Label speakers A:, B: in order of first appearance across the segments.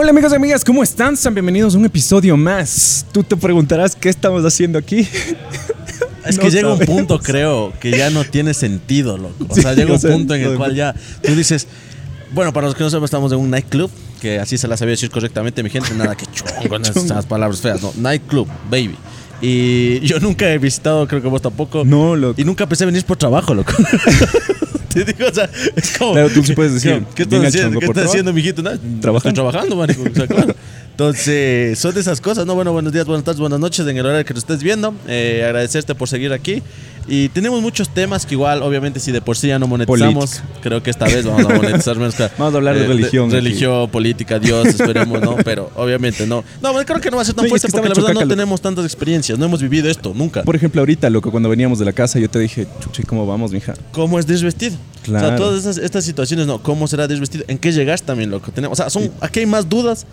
A: Hola amigos y amigas, ¿cómo están? Sean bienvenidos a un episodio más. Tú te preguntarás qué estamos haciendo aquí.
B: Es
A: No
B: que llega un punto, creo, que ya no tiene sentido, loco. O sea,
A: Sí,
B: llega un punto en el cual ya tú dices, bueno, para los que no saben, estamos en un nightclub, que así se la sabía decir correctamente, mi gente, nada que chongo, con esas palabras feas, no, nightclub, baby. Y yo nunca he visitado, creo que vos tampoco.
A: No, loco.
B: Y nunca pensé venir por trabajo, loco. Te digo, o sea, es como.
A: Claro, tú sí puedes decir,
B: ¿Qué estás haciendo, ¿Qué estás haciendo, mijito? Nada,
A: Trabajando.
B: Estoy trabajando, marico. O sea, claro. Entonces, son de esas cosas, ¿no? Bueno, buenos días, buenas tardes, buenas noches en el horario que nos estés viendo. Eh, agradecerte por seguir aquí. Y tenemos muchos temas que igual, obviamente, si de por sí ya no monetizamos, creo que esta vez vamos a monetizar menos. que-
A: Vamos a hablar de religión aquí.
B: religión, política, Dios, esperemos, ¿no? Pero obviamente no. No, bueno, creo que no va a ser tan
A: Oye, es
B: fuerte
A: que
B: porque la verdad no tenemos tantas experiencias, no hemos vivido esto nunca.
A: Por ejemplo, ahorita, loco, cuando veníamos de la casa, yo te dije, chuchi, ¿cómo vamos, mija?
B: ¿Cómo es desvestido? O sea,
A: Claro.
B: todas esas, estas situaciones, ¿no? ¿Cómo será desvestido? ¿En qué llegas también, loco? Tenemos, o sea, son, aquí hay más dudas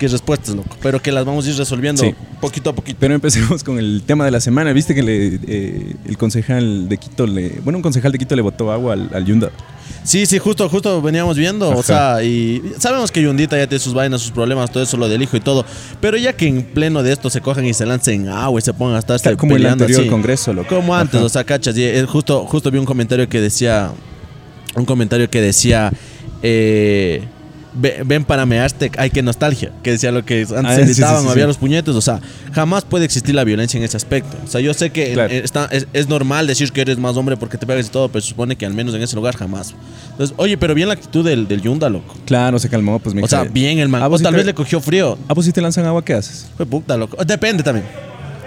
B: que respuestas, loco. Pero que las vamos a ir resolviendo
A: Sí.
B: poquito a poquito.
A: Pero empecemos con el tema de la semana. Viste que le, eh, el concejal de Quito le. Bueno, un concejal de Quito le botó agua al, al Yunda.
B: Sí, sí, justo, justo veníamos viendo, o sea, y sabemos que Yundita ya tiene sus vainas, sus problemas, todo eso, lo del hijo y todo. Pero ya que en pleno de esto se cojan y se lancen agua y se pongan hasta estar
A: Como el anterior
B: así.
A: congreso, loco.
B: Como antes,
A: Ajá.
B: o sea, cachas. Y justo, justo vi un comentario que decía. Un comentario que decía. Eh, "Ve- ven para mearte, hay que nostalgia. Que decía lo que antes
A: Ah, sí, sí, sí,
B: había los puñetes. O sea, jamás puede existir la violencia en ese aspecto. O sea, yo sé que
A: Claro.
B: eh, está, es, es normal decir que eres más hombre porque te pegas y todo, pero se supone que al menos en ese lugar jamás. Entonces, oye, pero bien la actitud del, del Yunda, loco.
A: Claro, se calmó, pues, mija.
B: O sea, bien el man.
A: ¿A
B: O
A: sí
B: tal
A: te-
B: vez le cogió frío.
A: ¿A vos si te lanzan agua, qué haces?
B: Fue puta, loco. Depende también.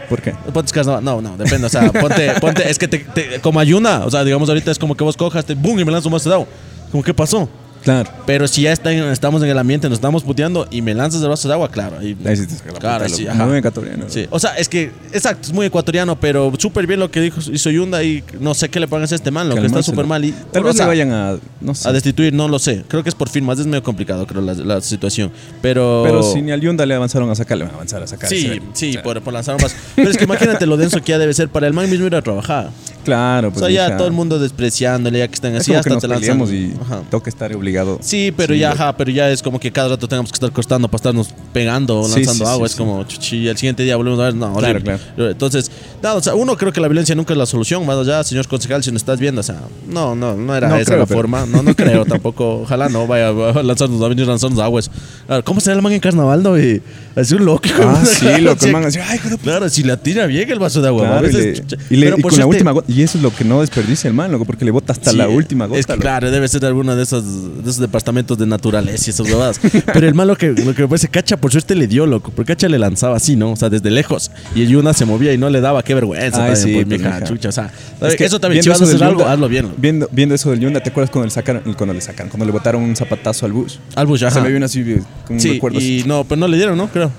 A: ¿Por qué?
B: Carnaval. No, no, depende. O sea, ponte, ponte, es que te, te- como ayuna. O sea, digamos ahorita es como que vos cojas, te boom y me lanzo de agua. Como, ¿qué pasó?
A: Claro.
B: Pero si ya está en- estamos en el ambiente, nos estamos puteando y me lanzas el vaso de agua, claro. ahí-
A: Ahí sí te
B: Claro,
A: puta,
B: sí,
A: loco.
B: ajá.
A: Muy ecuatoriano.
B: Sí, o sea, es que, exacto, es muy ecuatoriano, pero súper bien lo que dijo hizo Yunda y no sé qué le pagan a este man, lo que está
A: Calmarse,
B: súper mal. Y,
A: Tal
B: o
A: vez
B: sea,
A: le vayan a. No sé.
B: a destituir, no lo sé. Creo que es por firmas, es medio complicado, creo, la, la situación. Pero.
A: Pero si ni al Yunda le avanzaron a sacar, le van a avanzar a sacar.
B: Sí, sí,
A: o
B: por, por lanzar un vaso. Pero es que imagínate lo denso que ya debe ser para el man mismo ir a trabajar.
A: Claro,
B: O
A: pues.
B: sea, ya
A: mija.
B: todo el mundo despreciándole, ya que están
A: Es
B: así,
A: como
B: hasta
A: nos
B: te lanzan.
A: peleamos y
B: Ajá.
A: toca estar obligado.
B: Sí, pero
A: Sí,
B: ya, ajá, pero ya es como que cada rato tengamos que estar costando para estarnos pegando o lanzando
A: sí,
B: agua. es como, chuchi, y el siguiente día volvemos a ver, no,
A: Claro,
B: horrible. Entonces, nada, o sea, uno creo que la violencia nunca es la solución, más allá, señor concejal, si nos estás viendo, o sea, no, no, no era
A: No
B: esa
A: creo,
B: la
A: pero-
B: forma, no, no creo tampoco, ojalá no vaya a lanzarnos, a venir a lanzarnos aguas. A ver, ¿Cómo será el man en carnaval, no? Y así un loco.
A: Ah, sí, loco. El man así, ay, puta".
B: Claro, si la tira bien el vaso de agua.
A: Claro,
B: a
A: y,
B: veces,
A: le- y le- y con la última gota. Y eso es lo que no desperdicia el man, loco, porque le bota hasta
B: Sí,
A: la última gota.
B: Es que, claro, debe ser alguna de esas de esos departamentos de naturaleza y esas huevadas. Pero el malo que lo que me parece, Cacha por suerte le dio, loco. Porque Cacha le lanzaba así, ¿no? O sea, desde lejos. Y el Yuna se movía y no le daba. Qué vergüenza
A: Ay,
B: también,
A: sí,
B: pues,
A: pues,
B: mija, chucha. O sea,
A: Es que
B: eso también, si vas a hacer algo,
A: Yunda-
B: hazlo bien. loco.
A: Viendo, viendo eso del Yunda, ¿te acuerdas cuando le sacaron, cuando le sacan, cuando le botaron un zapatazo al bus?
B: Al Bush,
A: Se
B: ajá.
A: me vino así, eh, con un
B: Sí,
A: recuerdo así.
B: y no, pero no le dieron, ¿no? Creo.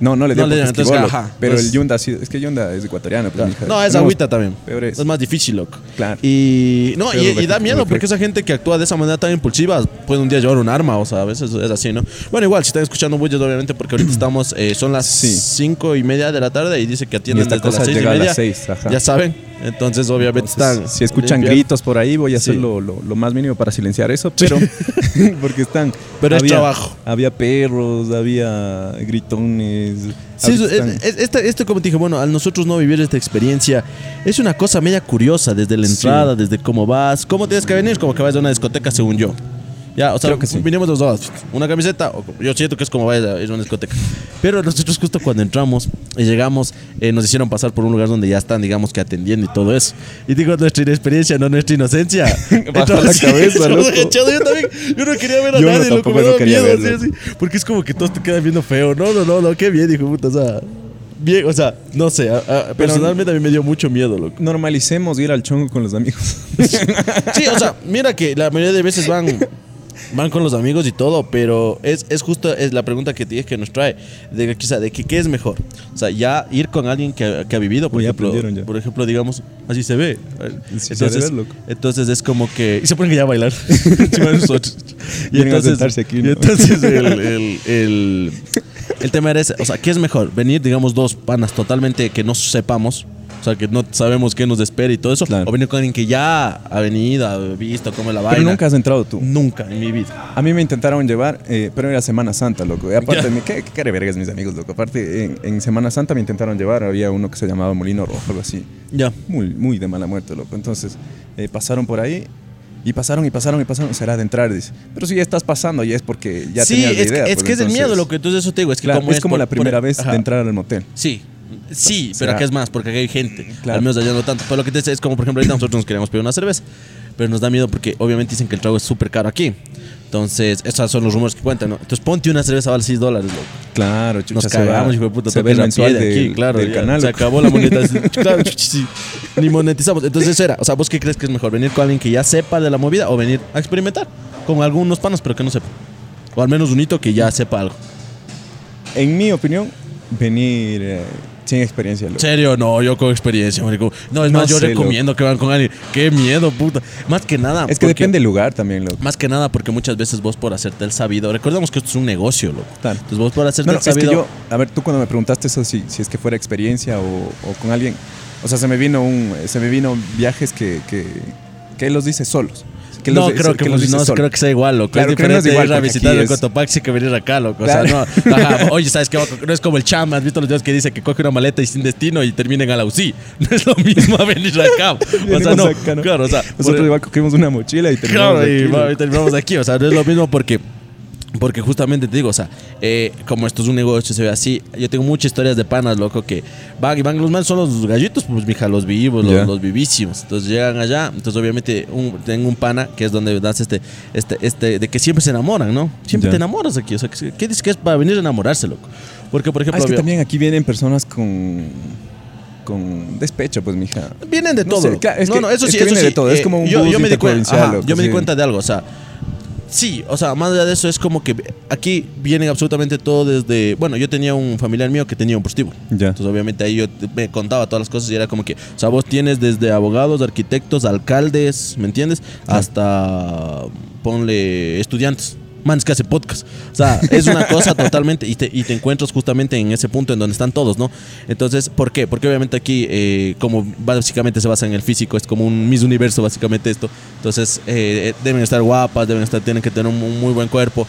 A: No, no le dio
B: no le
A: porque esquivó,
B: ajá,
A: Pero
B: pues-
A: el Yunda sí, es que Yunda es ecuatoriano. Pues, mija.
B: No, es agüita también.
A: Peor es.
B: Es más difícil, loco.
A: Claro.
B: Y no, y, y da miedo porque esa gente que actúa de esa manera tan impulsiva puede un día llevar un arma, o sea, a veces es así, ¿no? Bueno, igual, si están escuchando bulles, obviamente, porque ahorita estamos, eh, son las
A: Sí.
B: cinco y media de la tarde y dice que atienden desde las seis y
A: llega a
B: media.
A: las seis. Ajá.
B: Ya saben, entonces obviamente
A: Entonces,
B: están.
A: si escuchan
B: limpiando.
A: gritos por ahí, voy a hacer
B: Sí.
A: lo, lo- lo más mínimo para silenciar eso, pero porque están.
B: Pero es trabajo.
A: Había perros, había gritones.
B: Sí,
A: ahorita
B: eso- es- es- este, como te dije, bueno, al nosotros no vivir esta experiencia, es una cosa media curiosa desde la
A: Sí.
B: entrada, desde cómo vas, cómo tienes que venir, como que vas a una discoteca, según yo. Ya, o sea,
A: que sí.
B: vinimos los dos, una camiseta, yo siento que es como vaya a ir a una discoteca. Pero nosotros justo cuando entramos y llegamos, eh, nos hicieron pasar por un lugar donde ya están, digamos que atendiendo y todo eso. Y digo, nuestra inexperiencia, no nuestra inocencia.
A: Baja la cabeza,
B: yo,
A: loco.
B: yo también, yo no quería ver a
A: Yo no,
B: nadie, loco,
A: tampoco
B: me
A: quería
B: miedo,
A: verlo.
B: así, así. Porque es como que todos te quedan viendo feo. No, no, no, no, qué bien, hijo puta, o sea... Bien, o sea, no sé, a- a- personalmente a mí me dio mucho miedo, loco.
A: Normalicemos ir al chongo con los amigos.
B: Sí, o sea, mira que la mayoría de veces van, van con los amigos y todo, pero es, es justo es la pregunta que, te- que nos trae, de, quizá, de que qué es mejor. O sea, ya ir con alguien que, que ha vivido, por
A: ya
B: ejemplo,
A: ya.
B: por ejemplo, digamos, así se ve.
A: Sí,
B: Entonces,
A: ver,
B: entonces es como que... Y se ponen ya a bailar. y
A: a
B: entonces,
A: sentarse aquí,
B: y
A: ¿no?
B: entonces el, el, el, el tema era ese. O sea, ¿qué es mejor? Venir, digamos, dos panas totalmente que no sepamos o sea, que no sabemos qué nos espera y todo eso,
A: Claro.
B: o venir con alguien que ya ha venido, ha visto cómo es la vaina.
A: Pero nunca has entrado tú.
B: Nunca en mi vida.
A: A mí me intentaron llevar, eh, pero era Semana Santa, loco. Y aparte, me, ¿qué, qué vergas, mis amigos, loco. Aparte, en, en Semana Santa me intentaron llevar, había uno que se llamaba Molino Rojo, algo así.
B: Ya.
A: Muy, muy de mala muerte, loco. Entonces, eh, pasaron por ahí. Y pasaron y pasaron y pasaron, será de entrar, dice. Pero si ya estás pasando, ya es porque ya
B: sí,
A: tenías la
B: es,
A: idea.
B: que, es
A: pues,
B: que es el
A: entonces-
B: miedo, lo que entonces eso te digo, es que
A: Claro,
B: como
A: es como
B: por-
A: la
B: por-
A: primera vez
B: ajá.
A: de entrar al motel.
B: Sí, sí,
A: será-
B: pero acá es más, porque acá hay gente.
A: Claro.
B: Al menos allá no tanto. Pero lo que te dice es como, por ejemplo, ahorita nosotros nos queríamos pedir una cerveza, pero nos da miedo porque obviamente dicen que el trago es súper caro aquí. Entonces, esos son los rumores que cuentan, ¿no? Entonces, ponte una cerveza vale 6 dólares, loco.
A: Claro, chucha,
B: Nos cagamos, hijo de puta.
A: Se ve el
B: ir a
A: mensual
B: pie de aquí, claro.
A: del
B: ya,
A: canal.
B: Se acabó la monetización. claro, sí. Ni monetizamos. Entonces, eso era. O sea, ¿vos qué crees que es mejor? ¿Venir con alguien que ya sepa de la movida o venir a experimentar? Con algunos panas, pero que no sepa. O al menos un hito que ya sepa algo.
A: En mi opinión, venir eh, sin experiencia, loco.
B: ¿En serio? No, yo con experiencia, marico. No, es
A: No
B: más, yo
A: sé,
B: recomiendo que van con alguien. Qué miedo, puta. Más que nada.
A: Es que
B: porque-
A: depende del lugar también, loco.
B: Más que nada porque muchas veces vos por hacerte el sabido. Recordemos que esto es un negocio, loco.
A: Claro.
B: Entonces vos por hacerte
A: No, no,
B: el
A: es
B: sabido.
A: que yo, a ver, tú cuando me preguntaste eso, si, si es que fuera experiencia o, o con alguien, o sea, se me vino un, se me vino viajes que, que, que él los dice solos.
B: No,
A: los-
B: creo que,
A: los
B: pues, no creo que sea igual, loco.
A: Claro,
B: es
A: no
B: diferente
A: igual,
B: ir a visitar el
A: es-
B: Cotopaxi que venir acá, loco. O
A: Claro.
B: sea, no. Ajá, oye, ¿sabes qué? No es como el chama. ¿Has visto los videos que dice que coge una maleta y sin destino y terminen a la UCI? No es lo mismo a venir acá. O sea, no.
A: acá, ¿no?
B: Claro, o sea.
A: Nosotros
B: por-
A: igual cogimos una mochila y terminamos
B: Claro, y,
A: aquí, loco.
B: y terminamos aquí. O sea, no es lo mismo porque. Porque justamente te digo, o sea, eh, como esto es un negocio, se ve así. Yo tengo muchas historias de panas, loco, que van y van los manes son los gallitos, pues mija, los vivos, los, vivísimos. Entonces llegan allá, entonces obviamente un- tengo un pana que es donde das este, este, este, de que siempre se enamoran, ¿no? Siempre
A: Ya.
B: te enamoras aquí. O sea, ¿qué dices que es para venir a enamorarse, loco? Porque, por
A: Ah,
B: ejemplo,
A: es que
B: había-
A: también aquí vienen personas con, con despecho, pues, mija.
B: Vienen de
A: No
B: todo.
A: sé,
B: loco.
A: claro, es
B: no,
A: que-
B: no, eso
A: es
B: sí,
A: que
B: eso
A: viene
B: sí.
A: de todo, es
B: Eh,
A: como un
B: yo, yo me di cuenta, ajá, yo me di cuenta de algo, o sea, sí, o sea, más allá de eso es como que aquí vienen absolutamente todo desde, bueno, yo tenía un familiar mío que tenía un positivo.
A: Ya.
B: Entonces, obviamente ahí yo me contaba todas las cosas y era como que, o sea, vos tienes desde abogados, arquitectos, alcaldes, ¿me entiendes? Hasta ponle estudiantes. Manes que hace podcast. O sea, es una cosa totalmente. Y te, y te encuentras justamente en ese punto en donde están todos, ¿no? Entonces, ¿por qué? Porque obviamente aquí, eh, como básicamente se basa en el físico, es como un Miss Universo, básicamente esto. Entonces, eh, deben estar guapas, deben estar, tienen que tener un, un muy buen cuerpo.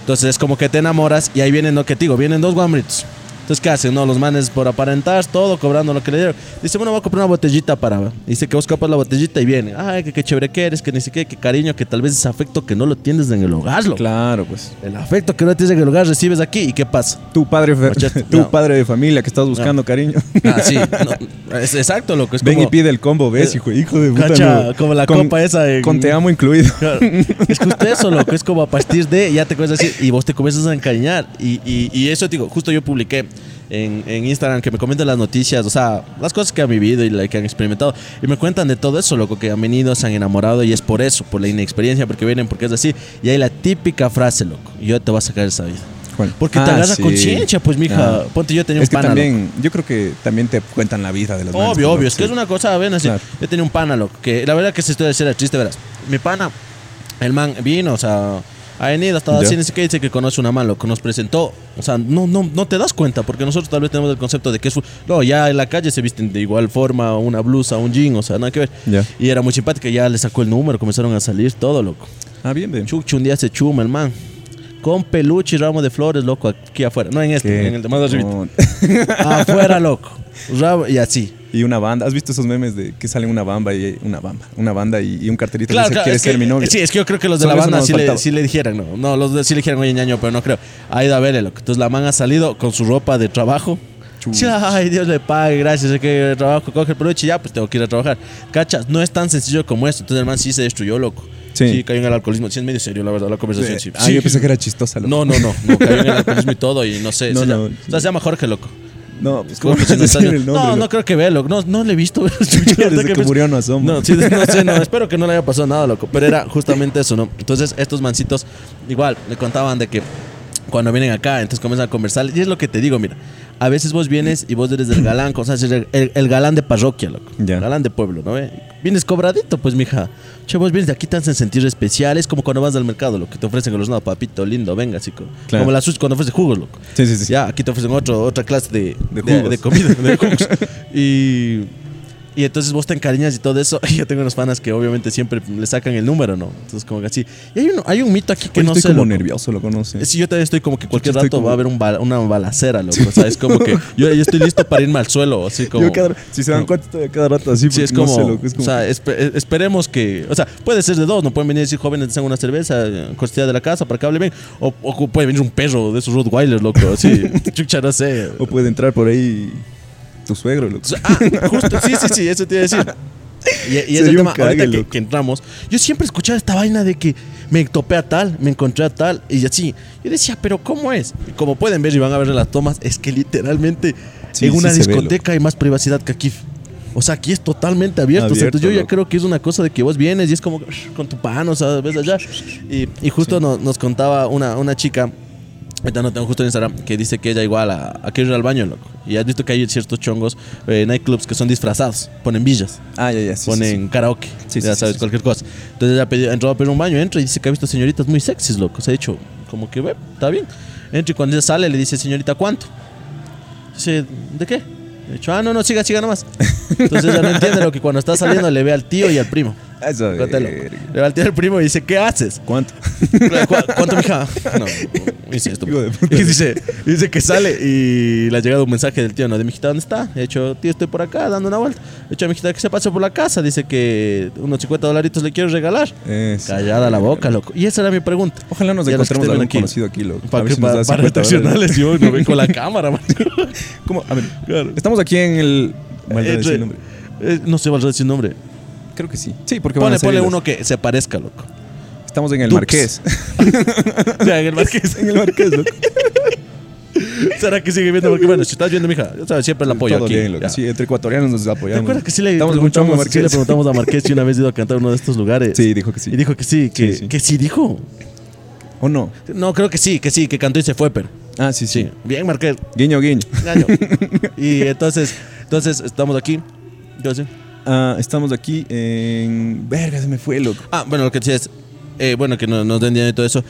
B: Entonces, es como que te enamoras y ahí vienen, lo que te digo, vienen dos guambritos. Entonces, ¿qué hacen? No, los manes por aparentar, todo, cobrando lo que le dieron. Dice, bueno, voy a comprar una botellita para. Dice que vos capas la botellita y viene. Ay, que qué chévere que eres, que ni siquiera, que cariño, que tal vez es afecto que no lo tienes en el hogar, loco.
A: Claro, pues.
B: El afecto que no tienes en el hogar recibes aquí. ¿Y qué pasa?
A: Tu padre, tu
B: no.
A: padre de familia que estás buscando cariño.
B: Ah, sí. no, es exacto, loco. Es
A: Ven
B: como,
A: y pide el combo, ¿ves,
B: Eh,
A: hijo, hijo de puta?
B: cacha, como la
A: Con-
B: copa esa en-
A: Con te amo incluido.
B: Claro. Es justo eso, loco. Es como a partir de, ya te comienzas a decir, y vos te comienzas a encariñar. Y, y, y eso, digo, justo yo publiqué en, en Instagram que me comentan las noticias, o sea, las cosas que han vivido y la que han experimentado. Y me cuentan de todo eso, loco, que han venido, se han enamorado. Y es por eso, por la inexperiencia, porque vienen, porque es así. Y hay la típica frase, loco. Yo te voy a sacar esa vida.
A: ¿Cuál?
B: Porque te
A: Ah,
B: agarra
A: sí.
B: conciencia, pues, mija.
A: Ah.
B: Ponte, yo tenía
A: Es
B: un
A: que
B: pana, loco.
A: también, yo creo que también te cuentan la vida de los manes,
B: Obvio,
A: loco,
B: obvio. Es que es una cosa, ven, así.
A: Claro.
B: Yo tenía un pana, loco, que la verdad que esta historia era triste, verás. Mi pana, el man vino, o sea, ha venido, estaba así, ni siquiera dice que conoce una man, lo que nos presentó. O sea, no, no, no te das cuenta, porque nosotros tal vez tenemos el concepto de que es... No, ya en la calle se visten de igual forma, una blusa, un jean, o sea, nada que ver.
A: Ya.
B: Y era muy simpática, ya le sacó el número, comenzaron a salir todo, loco.
A: Ah, bien, bien.
B: Chucho un día se chuma el man. Con peluche y ramo de flores, loco, aquí afuera. No en este,
A: Qué
B: en el de más arriba.
A: ton-
B: Afuera, loco. Y así.
A: Y una banda. ¿Has visto esos memes de que sale una bamba y una bamba? Una banda y, y un cartelito que
B: Claro,
A: dice,
B: claro,
A: ¿quieres
B: es que-
A: ser mi novio?
B: Sí, es que yo creo que los de
A: Solo
B: la banda sí le, sí le dijeran, no, no, los de, sí le dijeron, oye, ñaño, pero no creo. Ha ido a verle, loco. Entonces la man ha salido con su ropa de trabajo. Sí, Ay, Dios le pague, gracias, es que trabajo, coge el peluche y ya, pues tengo que ir a trabajar. Cachas, no es tan sencillo como esto. Entonces el man sí se destruyó, loco.
A: Sí.
B: cayó en el alcoholismo. Sí, es medio serio, la verdad, la conversación. Sí,
A: Ah,
B: Sí.
A: yo pensé que era chistosa. loco.
B: No, no, no, no, cayó en el alcoholismo y todo y no sé.
A: No,
B: se
A: no.
B: llama- o sea, se llama Jorge, loco.
A: No, pues
B: ¿Cómo
A: ¿cómo
B: que
A: vas a
B: se
A: decir
B: me
A: el
B: está-
A: nombre?
B: No, no
A: loco?
B: creo que vea, loco. No, no le he visto.
A: Desde que murió no asoma.
B: No, sí, no sé, no, espero que no le haya pasado nada, loco. Pero era justamente eso, ¿no? Entonces, estos mancitos, igual, me contaban de que cuando vienen acá, entonces comienzan a conversar. Y es lo que te digo, mira. A veces vos vienes y vos eres del galán, o sea, eres el, el- el galán de parroquia, loco. El galán de pueblo, ¿no? ve? Vienes cobradito, pues, mija. Che, vos vienes de aquí, te hacen sentir especial. Es como cuando vas al mercado, lo que te ofrecen con los no, papito lindo, venga, chico.
A: Claro.
B: Como la sushi cuando ofrecen jugos, loco.
A: Sí, sí, sí.
B: Ya, aquí te ofrecen otro, otra clase de,
A: De
B: de,
A: jugos.
B: de comida, de jugos. y, Y entonces vos te encariñas y todo eso. Y yo tengo unos fanas que obviamente siempre le sacan el número, ¿no? Entonces, como que así. Y hay, uno- hay un mito aquí que
A: Oye,
B: no
A: estoy
B: sé.
A: como
B: loco.
A: nervioso, lo conoces.
B: Sí, yo también estoy como que cualquier
A: Estoy
B: rato
A: como-
B: va a haber un una balacera, loco. O sea, es como que yo, yo estoy listo para irme al suelo, así como.
A: Yo cada- si se dan cuenta, estoy cada rato así.
B: Sí, es
A: no
B: como,
A: sé, loco, es como
B: o sea, eh, esperemos que, o sea, puede ser de dos, no pueden venir a decir jóvenes, tengan una cerveza, cortesía de la casa para que hable bien, o, o puede venir un perro de esos Rottweilers, loco, así, chucha, no sé.
A: O puede entrar por ahí tu suegro, loco.
B: Ah, justo, sí, sí, sí, eso te iba a decir. Y, y es
A: Sería
B: el
A: un
B: tema, ahorita que, entramos, yo siempre escuchaba esta vaina de que me topé a tal, me encontré a tal, y así. Yo decía, pero ¿cómo es? Y como pueden ver y van a ver las tomas, es que literalmente
A: Sí,
B: en
A: sí
B: una
A: ve,
B: discoteca hay más privacidad que aquí. O sea, aquí es totalmente abierto. O sea,
A: Abierto,
B: entonces yo ya creo que es una cosa de que vos vienes y es como con tu pan, o sea, ves allá. Y, y justo nos, nos contaba una, una chica, ahorita no tengo justo en Instagram, que dice que ella igual a, a que ir al baño, loco. Y has visto que hay ciertos chongos, eh, nightclubs que son disfrazados, ponen villas
A: Ah, ya, ya. Sí,
B: ponen
A: sí,
B: karaoke,
A: Sí,
B: ya
A: sí,
B: sabes, cualquier cosa. Entonces ella pidió, entró a pedir un baño, entra y dice que ha visto señoritas muy sexys, loco. Se ha dicho, como que, ve, está bien. Entra y cuando ella sale le dice, señorita, ¿cuánto? Dice, ¿de qué? Le dicho, ah, no, no, siga, siga nomás. Entonces ella no entiende lo que cuando está saliendo le ve al tío y al primo.
A: Eso,
B: Cuéntalo. Le y al primo y dice, ¿qué haces?
A: ¿Cuánto?
B: ¿Cu- ¿Cuánto, mija? No, dice esto.
A: De.
B: Y dice, dice que sale y le ha llegado un mensaje del tío, ¿no? De mijita, ¿dónde está? He dicho, tío, estoy por acá dando una vuelta. He dicho a mijita que se pase por la casa. Dice que unos 50 dolaritos le quiero regalar. Callada la boca, loco. Y esa era mi pregunta.
A: Ojalá nos encontremos algún
B: aquí.
A: conocido aquí, loco.
B: Para,
A: ver
B: que,
A: si
B: para, para
A: 50 dólares.
B: redaccionales, yo no ven con la cámara, man.
A: ¿Cómo? A ver,
B: Claro.
A: estamos aquí en el... Maldad
B: Entre-
A: decir nombre.
B: Eh, no sé, va a decir nombre.
A: Creo que sí. Sí, porque van
B: Ponle,
A: a salir
B: ponle
A: las-
B: uno que se parezca, loco.
A: Estamos en el
B: Dux.
A: Marqués.
B: Ya, en el marqués.
A: en el Marqués, loco.
B: ¿Será que sigue viendo? Porque bueno, si estás viendo, mija, ya sabes, siempre el apoyo
A: Todo
B: aquí.
A: bien, loco.
B: Ya.
A: Sí, entre ecuatorianos nos
B: ¿Te
A: apoyamos.
B: acuerdas que sí le,
A: Estamos en un chongo
B: preguntamos, sí le
A: Marqués.
B: preguntamos a Marqués si una vez ido a cantar a uno de estos lugares?
A: Sí, dijo que sí.
B: Y dijo que sí, que
A: Sí,
B: sí,
A: sí.
B: que sí dijo.
A: ¿O no?
B: No, creo que sí, que sí, que cantó y se fue, pero.
A: Ah, sí, sí.
B: Sí. Bien, Marqués.
A: Guiño, guiño.
B: Y entonces, entonces estamos aquí. Yo sé.
A: Ah, estamos aquí en... Verga, se me fue, loco.
B: Ah, bueno, lo que decía es, eh, bueno, que no- nos den dinero y todo eso.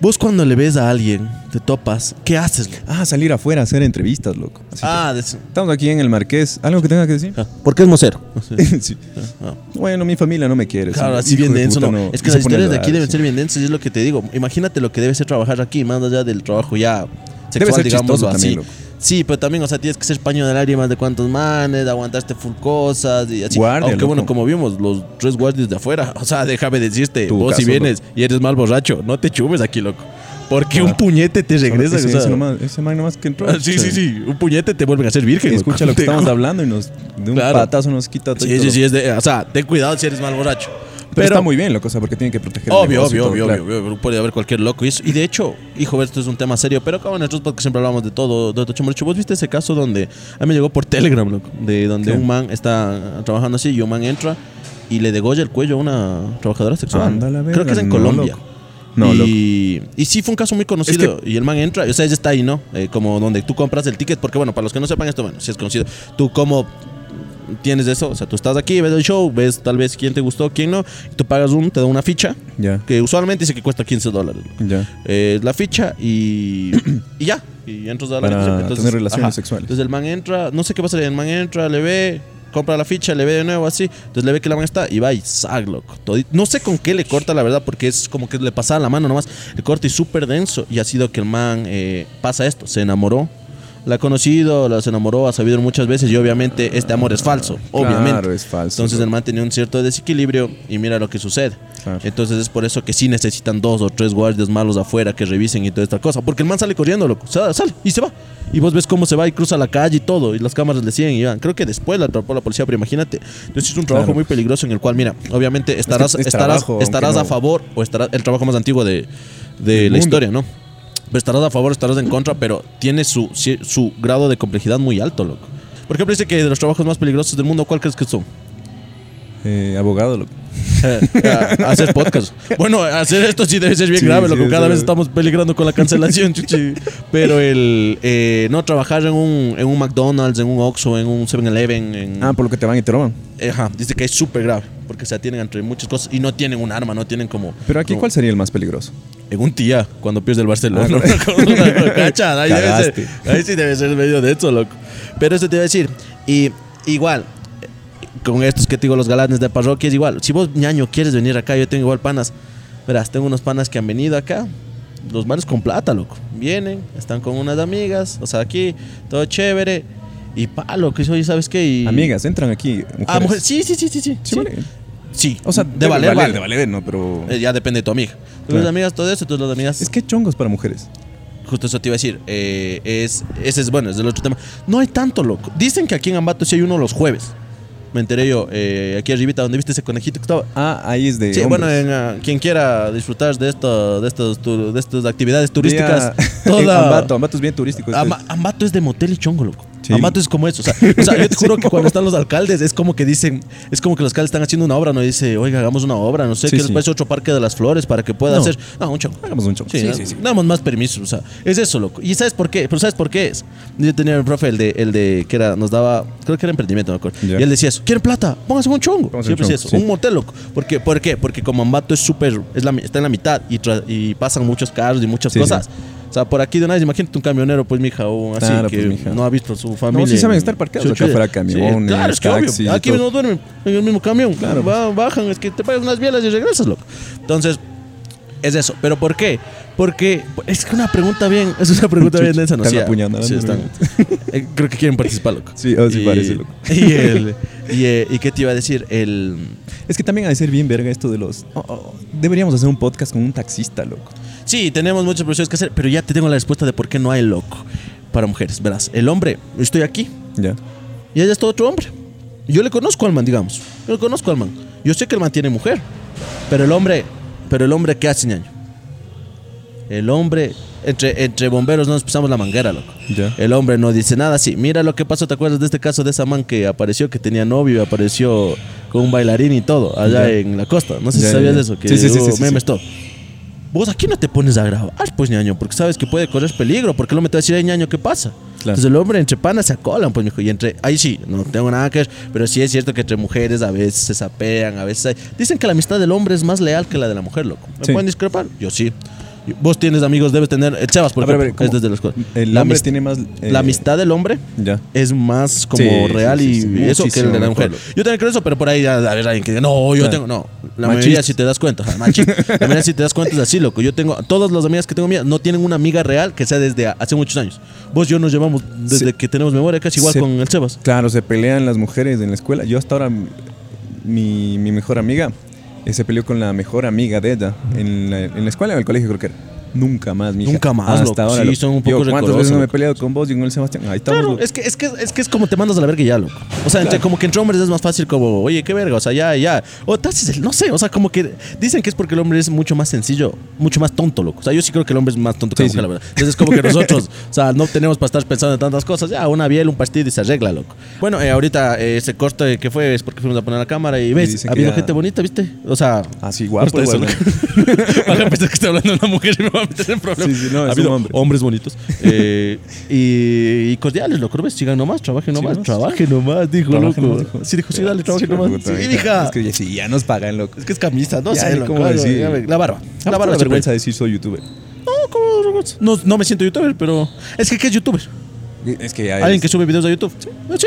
B: Vos cuando le ves a alguien, te topas, ¿qué haces? loco?
A: Ah, salir afuera a hacer entrevistas, loco. Así
B: Ah, de.
A: Estamos aquí en el Marqués. ¿Algo que tenga que decir?
B: Ah, ¿Por qué es mocero?
A: sí.
B: Ah.
A: Bueno, mi familia no me quiere.
B: Claro,
A: sí.
B: así bien
A: de
B: denso,
A: puta,
B: no. Es que las historias de aquí deben
A: sí.
B: ser bien densas, y es lo que te digo. Imagínate lo que debe ser trabajar aquí, más allá del trabajo ya sexual,
A: Debe ser chistoso
B: así.
A: también, loco.
B: Sí, pero también, o sea, tienes que ser paño de lágrimas de cuántos manes, de aguantarte full cosas y así.
A: Guardia,
B: Aunque bueno, como vimos, los tres guardias de afuera, o sea, déjame decirte,
A: Tu
B: vos si
A: caso,
B: vienes y eres mal borracho, no te chumes aquí, loco. Porque
A: Ah.
B: un puñete te regresa.
A: Ese,
B: o sea,
A: ese nomás- ese man nomás que entró.
B: ah, sí, sí, sí, un puñete te vuelven a hacer virgen.
A: Escucha lo que estamos hablando y nos de un
B: Claro.
A: patazo nos quita todo.
B: Sí, sí, sí, es de, o sea, ten cuidado si eres mal borracho.
A: Pero, está muy bien, loco, o sea, porque tiene que proteger el
B: Obvio,
A: y
B: obvio,
A: todo,
B: obvio,
A: claro.
B: obvio, Puede haber cualquier loco. Y, eso- y de hecho, hijo, esto es un tema serio, pero como en nuestros podcasts siempre hablamos de todo, de chamarucho. ¿Vos viste ese caso donde a mí me llegó por Telegram, loco? De donde
A: ¿Qué?
B: un man está trabajando así y un man entra y le degolla el cuello a una trabajadora sexual.
A: Anda la
B: Creo que es en
A: verga, no,
B: Colombia.
A: loco. No, loco.
B: y, y sí fue un caso muy conocido. y el man entra, o sea, ella está ahí, ¿no? Eh, como donde tú compras el ticket, porque bueno, para los que no sepan esto, bueno, si es conocido. Tú como tienes eso, o sea, tú estás aquí, ves el show, ves tal vez quién te gustó, quién no, y tú pagas un, te da una ficha, que usualmente dice que cuesta 15 dólares.
A: ya.
B: Eh, la ficha y, y ya. Y entras a la
A: Para
B: ficha.
A: tener relaciones sexuales.
B: Entonces el man entra, no sé qué pasa, el man entra, le ve, compra la ficha, le ve de nuevo así. Entonces le ve que la man está y va y sag, loco. No sé con qué le corta, la verdad, porque es como que le pasaba la mano nomás. Le corta y súper denso. Y ha sido que el man eh, pasa esto, se enamoró. La ha conocido, la se enamoró, ha sabido muchas veces y obviamente este amor es falso, obviamente.
A: Claro, es falso.
B: Entonces el man tenía un cierto desequilibrio y mira lo que sucede.
A: Claro.
B: Entonces es por eso que sí necesitan dos o tres guardias malos afuera que revisen y toda esta cosa. Porque el man sale corriendo, loco. Sale, sale y se va. Y vos ves cómo se va y cruza la calle y todo. Y las cámaras le siguen y van. Creo que después la atrapó la policía, pero imagínate. Entonces es un trabajo
A: Claro.
B: muy peligroso en el cual, mira, obviamente estarás,
A: es
B: estarás,
A: trabajo,
B: estarás a
A: no-
B: favor o estarás el trabajo más antiguo de, de la
A: mundo.
B: historia, ¿no? Pero estarás a favor, estarás en contra, pero tiene su, su grado de complejidad muy alto, loco. Por ejemplo, dice que de los trabajos más peligrosos del mundo, ¿cuál crees que son?
A: Eh, abogado, loco.
B: Eh, hacer podcast. Bueno, hacer esto sí debe ser bien
A: Sí,
B: grave,
A: sí,
B: loco.
A: es
B: Cada vez estamos peligrando con la cancelación, chuchi. Pero el eh, no trabajar en un, en un McDonald's, en un Oxxo, en un 7-Eleven, en,
A: Ah, por lo que te van y te roban.
B: eh, ajá, dice que es súper grave. Porque se atienen entre muchas cosas y no tienen un arma, no tienen como.
A: Pero aquí,
B: como-
A: ¿cuál sería el más peligroso?
B: En un tía, cuando pierde el Barcelona.
A: Ah,
B: cacha, ahí, debe ser- ahí sí debe ser medio de eso, loco. Pero eso te iba a decir. Y igual, con estos que te digo, los galanes de parroquia, es igual. Si vos, ñaño, quieres venir acá, yo tengo igual panas. Verás, tengo unos panas que han venido acá. Los manes con plata, loco. Vienen, están con unas amigas, o sea, aquí, todo chévere. Y pa, loco, y oye, ¿sabes qué? Y...
A: Amigas, entran aquí. Mujeres.
B: Ah, mujer, sí, sí, sí, sí, sí.
A: Sí,
B: sí.
A: vale.
B: Sí.
A: O sea,
B: de valer, vale.
A: de valer, ¿no? Pero.
B: Eh, ya depende de tu amiga. Tú
A: Claro.
B: amigas, todo eso, tú las amigas.
A: Es que chongos para mujeres.
B: Justo eso te iba a decir. eh, es, ese es bueno, es del otro tema. No hay tanto, loco. Dicen que aquí en Ambato sí hay uno los jueves. Me enteré yo, eh, aquí arribita, donde viste ese conejito que estaba.
A: Ah, ahí es de.
B: Sí, bueno, en, ah, quien quiera disfrutar de esto, de estos, tu- de estas actividades turísticas, toda.
A: Ambato, Ambato es bien turístico. este.
B: Ama- Ambato es de motel y chongo, loco.
A: Sí.
B: Ambato es como eso. O sea, o sea, yo te juro que cuando están los alcaldes es como que dicen, es como que los alcaldes están haciendo una obra, no dice, oiga, hagamos una obra, no sé,
A: Sí,
B: que les parece otro parque de las flores para que pueda
A: No.
B: hacer. No, un chongo.
A: Hagamos un chongo.
B: Sí,
A: Sí, sí, sí.
B: Damos más permisos, o sea, es eso, loco. ¿Y sabes por qué? Pero ¿sabes por qué es? Yo tenía un profe, el de, el de que era, nos daba, creo que era emprendimiento, me acuerdo. Y él decía eso, ¿quieren plata? Pónganse un chongo.
A: Pónganse
B: Siempre decía eso, un motel, loco. ¿Por qué? ¿Por qué? Porque como Ambato es súper, es está en la mitad y, pasan muchos carros y muchas cosas. O sea, por aquí de vez, imagínate un camionero, pues, mija, o así,
A: Claro,
B: que
A: pues, mija.
B: no ha visto a su familia.
A: sí saben
B: en-
A: estar parqueados acá afuera, camiones,
B: claro, es que obvio.
A: taxis
B: Aquí mismo duermen en el mismo camión.
A: Claro.
B: Va- bajan, es que te pagas unas bielas y regresas, loco. Entonces, es eso. ¿Pero por qué? Porque es que una pregunta bien, es una pregunta bien densa, ¿no?
A: Están
B: Sí, sí,
A: ¿no?
B: están. Eh, creo que quieren participar, loco.
A: Sí, oh, sí
B: Y-
A: parece, loco.
B: Y, el, y, eh, ¿y qué te iba a decir? El...
A: Es que también ha de ser bien verga esto de los. oh, oh, deberíamos hacer un podcast con un taxista, loco.
B: Sí, tenemos muchas profesiones que hacer, pero ya te tengo la respuesta de por qué no hay loco para mujeres. Verás, el hombre, estoy aquí
A: Ya.
B: y allá está otro hombre. Yo le conozco al man, digamos. Yo le conozco al man. Yo sé que el man tiene mujer. Pero el hombre, pero el hombre, ¿qué hace, ñaño? El hombre, entre, entre bomberos no nos pisamos la manguera, loco.
A: Ya.
B: El hombre no dice nada así. Mira lo que pasó, ¿te acuerdas de este caso de esa man que apareció, que tenía novio y apareció con un bailarín y todo, allá
A: Ya.
B: en la costa? No sé
A: Ya,
B: si sabías de eso, que
A: Sí, sí, sí,
B: hubo
A: sí, sí,
B: memes
A: sí.
B: todo. Vos aquí no te pones a grabar, pues ñaño, porque sabes que puede correr peligro, porque el hombre te va a decir, "Ay, ñaño, ¿qué pasa?
A: Claro.
B: Entonces el hombre entre panas se acolan, pues mijo, y entre, ahí sí, no tengo nada que ver, pero sí es cierto que entre mujeres a veces se sapean, a veces hay... Dicen que la amistad del hombre es más leal que la de la mujer, loco. ¿Me
A: Sí.
B: pueden discrepar? Yo sí. Vos tienes amigos, debes tener, el Chevas, por
A: A ver, a ver,
B: ejemplo, es desde la escuela.
A: El
B: La
A: hombre tiene más. eh,
B: La amistad del hombre
A: Ya.
B: es más como
A: Sí,
B: real
A: sí,
B: y eso que el de la mujer.
A: mejor.
B: Yo también creo eso, pero por ahí a, a ver alguien que diga, no, yo tengo, no. La
A: Machistas.
B: mayoría si te das cuenta, machista. La mayoría si te das cuenta es así, loco. Yo tengo, todas las amigas que tengo mías no tienen una amiga real que sea desde hace muchos años. Vos y yo nos llevamos desde que tenemos memoria casi igual
A: Se-
B: con el Sebas.
A: Claro, se pelean las mujeres en la escuela. Yo hasta ahora, mi, mi mejor amiga eh, se peleó con la mejor amiga de ella en la, en la escuela o en el colegio, creo que era. Nunca más, mija.
B: Nunca más,
A: Hasta
B: loco.
A: ahora.
B: Sí, son un
A: Yo,
B: poco
A: ¿Cuántas veces no me he peleado con vos y con el Sebastián? Ahí estamos.
B: Claro,
A: loco.
B: es que, es, que, es que es como te mandas a la verga y ya, loco. O sea, entre, como que entre hombres es más fácil como, oye, qué verga, o sea, ya, ya. O te haces el- no sé, o sea, como que dicen que es porque el hombre es mucho más sencillo, mucho más tonto, loco. O sea, yo sí creo que el hombre es más tonto que
A: Sí,
B: la mujer,
A: sí.
B: la verdad. Entonces es como que nosotros, o sea, no tenemos para estar pensando en tantas cosas. Ya, una biel, un pastillo y se arregla, loco. Bueno, eh, ahorita eh, ese corte que fue es porque fuimos a poner la cámara y ves, ha habido
A: ya-
B: gente bonita, ¿viste? O sea,
A: Así, guapo.
B: justo eso, loco. Ahora pensé que estoy hablando de una mujer y me va a meter en problemas.
A: Sí, sí, no,
B: ha habido
A: hombre.
B: hombres bonitos eh, y, y cordiales, loco. ¿Ves? Sigan nomás, trabajen nomás,
A: nomás.
B: trabajen nomás, dijo,
A: Trabajen
B: loco.
A: nomás, dijo.
B: Sí, dijo, sí, dale, trabajen
A: Sí,
B: nomás.
A: puta,
B: Sí,
A: hija. Es que sí, ya nos pagan, loco.
B: Es que es camisa, no
A: Ya,
B: sé,
A: ni
B: loco.
A: cómo
B: Claro,
A: decir.
B: ya ve, La barba.
A: La
B: La barba,
A: vergüenza decir soy youtuber.
B: No, ¿cómo? No, no me siento youtuber, pero es que ¿qué es youtuber?
A: Es que ya
B: Alguien que sube videos a YouTube. Sí, sí.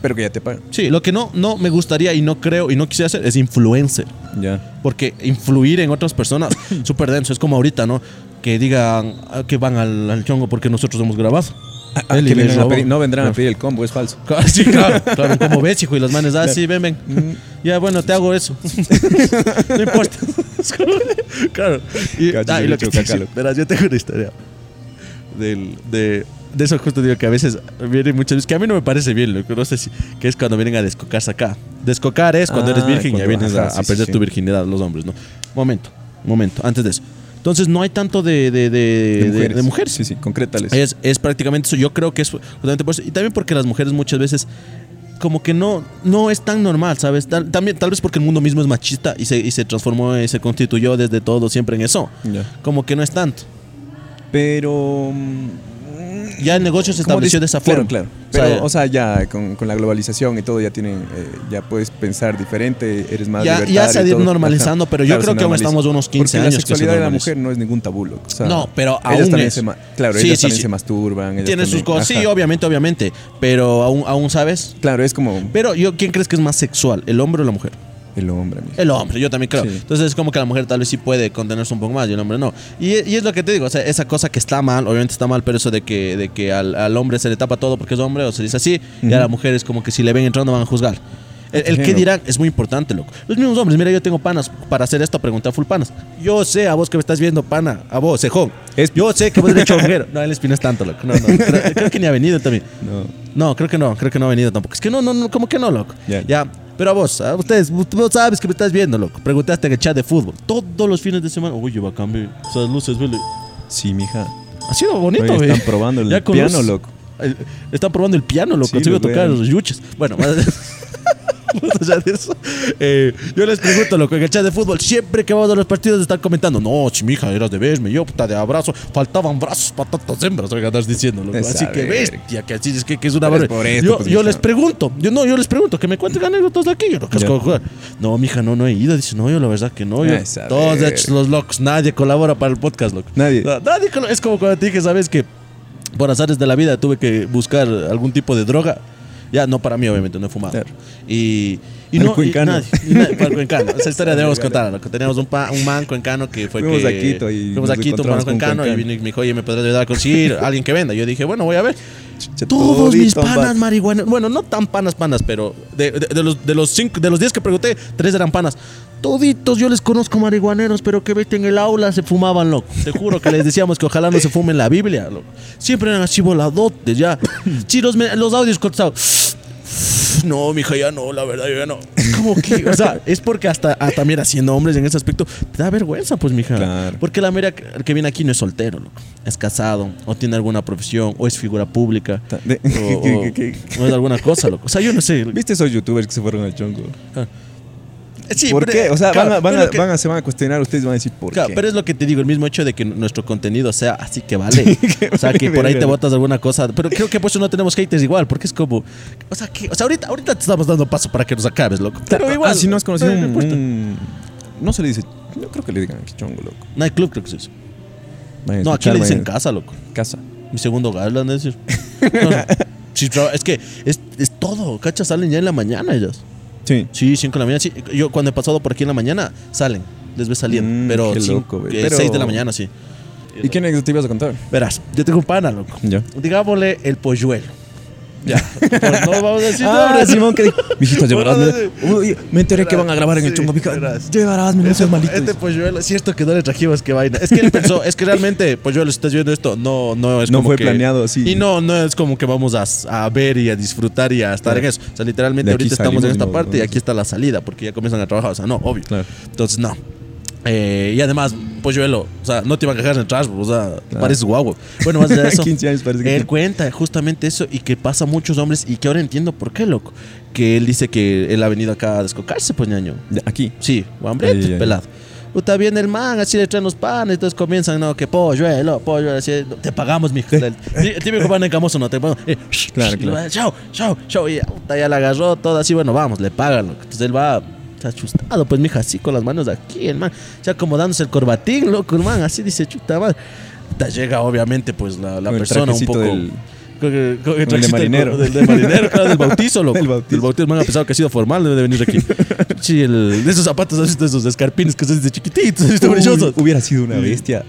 A: Pero que ya te pagan.
B: Sí, lo que no, no me gustaría y no creo y no quisiera hacer es influencer.
A: Ya.
B: Porque influir en otras personas, súper denso. Es como ahorita, ¿no? Que digan ah, que van al, al chongo porque nosotros hemos grabado.
A: Ah,
B: Él y
A: que
B: les
A: a pedir- no vendrán a pedir el combo, es falso.
B: Claro, Sí, claro, claro, como ves, hijo, y los manes, ah, sí, ven, ven. Ya, bueno, te hago eso. no importa. claro. Y,
A: Cacho,
B: ah, y lo que te decía,
A: loco.
B: verás, yo tengo una historia del, de, de eso justo digo que a veces vienen muchas veces, que a mí no me parece bien, lo que no sé si, que es cuando vienen a descocarse acá. Descocar es cuando
A: Ah,
B: eres virgen y ya
A: cuando-
B: vienes
A: ajá,
B: a, a
A: sí, sí,
B: perder
A: sí.
B: tu virginidad, los hombres, ¿no? Momento, momento, antes de eso. Entonces no hay tanto de, de, de, de-
A: mujeres. Sí, sí, concrétales.
B: Es, es prácticamente eso. Yo creo que es justamente por eso. Y también porque las mujeres muchas veces como que no, no es tan normal, ¿sabes? Tal, también, tal vez porque el mundo mismo es machista y se, y se transformó y se constituyó desde todo siempre en eso. Como que no es tanto.
A: Pero.
B: Ya el negocio se estableció de esa
A: claro,
B: forma.
A: Claro,
B: O sea,
A: Pero, o sea, ya con, con la globalización y todo, ya tienen, eh, ya puedes pensar diferente, eres más
B: Ya- ya se ha ido normalizando, pero yo
A: Claro,
B: creo que aún estamos unos 15
A: Porque
B: años
A: la
B: que se
A: sexualidad de la mujer no es ningún tabú, loco. O sea,
B: No, pero
A: ellas
B: aún
A: también
B: es.
A: se Claro,
B: Sí,
A: ellas
B: sí,
A: también
B: sí.
A: se masturban. ellas
B: Tiene sus cosas. Sí, obviamente, obviamente. Pero aún, aún sabes.
A: Claro, es como
B: Pero yo, ¿quién crees que es más sexual? ¿El hombre o la mujer?
A: El hombre, amigo.
B: El hombre, yo también creo.
A: Sí.
B: Entonces es como que la mujer tal vez sí puede contenerse un poco más y el hombre no. Y, y es lo que te digo, o sea, esa cosa que está mal, obviamente está mal, pero eso de que, de que al, al hombre se le tapa todo porque es hombre o se dice así, y a la mujer es como que si le ven entrando van a juzgar. El, que dirán es muy importante, loco. Los mismos hombres, mira, yo tengo panas para hacer esto, pregunté a full panas. Yo sé, a vos que me estás viendo, pana, a vos, cejón.
A: Es-
B: Yo sé que vos eres chonguero. No, el espino es tanto, loco. No, no, creo, creo que ni ha venido también.
A: No.
B: No, creo que no, creo que no ha venido tampoco. Es que no, no, no, como que no, loco.
A: Ya,
B: pero a vos, a ustedes, vos sabes que me estás viendo, loco. Preguntaste en el chat de fútbol. Todos los fines de semana, uy, va a cambiar esas luces, vele.
A: Sí, mija.
B: Ha sido bonito,
A: Oye,
B: güey.
A: están probando el
B: Ya
A: piano, loco.
B: Están probando el piano, loco.
A: Sí,
B: Consigo
A: lo
B: tocar los yuches. Bueno, más más allá de eso, eh, yo les pregunto, loco, en el chat de fútbol, siempre que vamos a los partidos están comentando, no, hija eras de besme, yo puta de abrazo, faltaban brazos para tantas hembras, oiga, andas diciendo, loco.
A: Esa
B: Así que bestia, que así es que, que es una barbaridad.
A: por esto,
B: Yo,
A: pues,
B: yo les pregunto, yo no, yo les pregunto, que me cuenten anécdotas de aquí, yo como jugar. No, mija, no, no he ido, dice, no, yo la verdad que no, yo,
A: Esa
B: todos hechos los locos, nadie colabora para el podcast, loco.
A: Nadie.
B: No, nadie colo- es como cuando te dije, ¿sabes que por azares de la vida tuve que buscar algún tipo de droga. Ya, no para mí, obviamente, no he fumado.
A: Claro.
B: Y, y
A: Al
B: no. Y
A: cuencano.
B: nadie, y para el cuencano. Esa historia debemos contar. Que teníamos un, pa- un man cuencano que fue
A: Fuimos
B: que.
A: a Quito y
B: Fuimos a Quito, un
A: un
B: cuencano, y
A: cuencano.
B: vino y me dijo, oye, ¿me podrás ayudar a conseguir alguien que venda? Yo dije, bueno, voy a ver. Todos mis panas
A: va.
B: marihuanos. Bueno, no tan panas, panas, pero de, de- de los, de, los cinco, de los 10 que pregunté, tres eran panas. Toditos yo les conozco marihuaneros, pero que vete en el aula se fumaban, loco. Te juro que les decíamos que ojalá no se fumen la Biblia, loco. Siempre eran así voladotes, ya. Sí, los audios cortados. No, mija, ya no, la verdad, yo ya no. Como que, o sea, es porque hasta, hasta mira, siendo hombres en ese aspecto, te da vergüenza, pues, mija.
A: Claro.
B: Porque la mera que el que viene aquí no es soltero, loco. Es casado, o tiene alguna profesión, o es figura pública. O, o-
A: ¿Qué- qué- qué-
B: o es alguna cosa, loco. O sea, yo no sé.
A: ¿Viste esos youtubers que se fueron al chongo?
B: Sí,
A: ¿Por
B: pero-
A: qué? O sea,
B: claro,
A: van, a, van, a,
B: que-
A: van a- se van a cuestionar, ustedes van a decir por
B: claro,
A: qué.
B: pero es lo que te digo, el mismo hecho de que nuestro contenido sea así que vale. o sea, que por ahí te botas alguna cosa. Pero creo que por eso no tenemos haters igual, porque es como. O sea, que, o sea ahorita, ahorita te estamos dando paso para que nos acabes, loco. Pero igual.
A: Ah, si no has conocido
B: eh,
A: un, un- No se le dice... No creo que le digan aquí chongo, loco.
B: Nightclub, creo que es eso.
A: Vayan a
B: No, aquí le dicen
A: vayan-
B: casa, loco.
A: Casa.
B: Mi segundo hogar, han de decir. No, no. Sí, es que es, es todo, ¿cachas? Salen ya en la mañana ellos.
A: Sí.
B: Sí, 5 de la mañana. Sí. Yo cuando he pasado por aquí en la mañana, salen. Les ves saliendo.
A: Mm,
B: pero
A: qué
B: cinco-
A: loco, güey.
B: eh,
A: Pero-
B: 6 de la mañana, sí.
A: ¿Y quién es que te ibas a contar?
B: Verás, yo tengo un pana, loco.
A: Ya.
B: Digámosle el polluelo. Ya. Pues no vamos a decir
A: Ah. Simón, que dijo, mijito, llevarás.
B: Bueno,
A: me- Uy, me enteré que van a grabar en el
B: Sí,
A: chongo, mija.
B: verás.
A: Llevarás, mi no seas malito.
B: Este polluelo, cierto que no le trajimos, qué vaina. Es que él pensó, es que realmente, polluelo, si estás viendo esto, no, no es
A: No
B: como
A: fue
B: que-
A: planeado así.
B: Y no, no es como que vamos a, a ver y a disfrutar y a estar en eso. O sea, literalmente
A: De aquí
B: ahorita estamos en
A: salimos
B: esta
A: nos
B: parte y aquí está la salida, porque ya comienzan a trabajar. O sea, no, obvio.
A: Claro.
B: Entonces, no. Eh, y además, polluelo, o sea, no te iban a dejar entrar, o sea, pareces guapo. Bueno, más de eso.
A: 15 años parece que
B: Él cuenta justamente eso y que pasa a muchos hombres y que ahora entiendo por qué, loco. Que él dice que él ha venido acá a descocarse, pues, ñaño.
A: Aquí.
B: Sí,
A: ay, ay.
B: pelado. Puta, viene el man, así le traen los panes, entonces comienzan, no, que polluelo, polluelo, así, no, te pagamos, mijo. El tí- típico pan encamoso, no, te pagamos. Eh,
A: Claro, claro.
B: Chao, chao, chao. Y ya, ya la agarró, todo así, bueno, vamos, le pagan, loco. Entonces él va, está chustado, pues, mija, así con las manos aquí, el man, ya acomodándose el corbatín, loco, el man, así dice, chuta, man. Llega, obviamente, pues, la, la
A: el
B: persona un poco...
A: del-
B: Con el, con el
A: de marinero.
B: Del, del marinero, claro, del bautizo, loco.
A: Del bautizo.
B: Del bautizo, me han pensado que ha sido formal, debe de venir aquí. Sí, el, de esos zapatos, ¿has visto esos escarpines que son de chiquititos, ¿has visto
A: Uy? Hubiera sido una bestia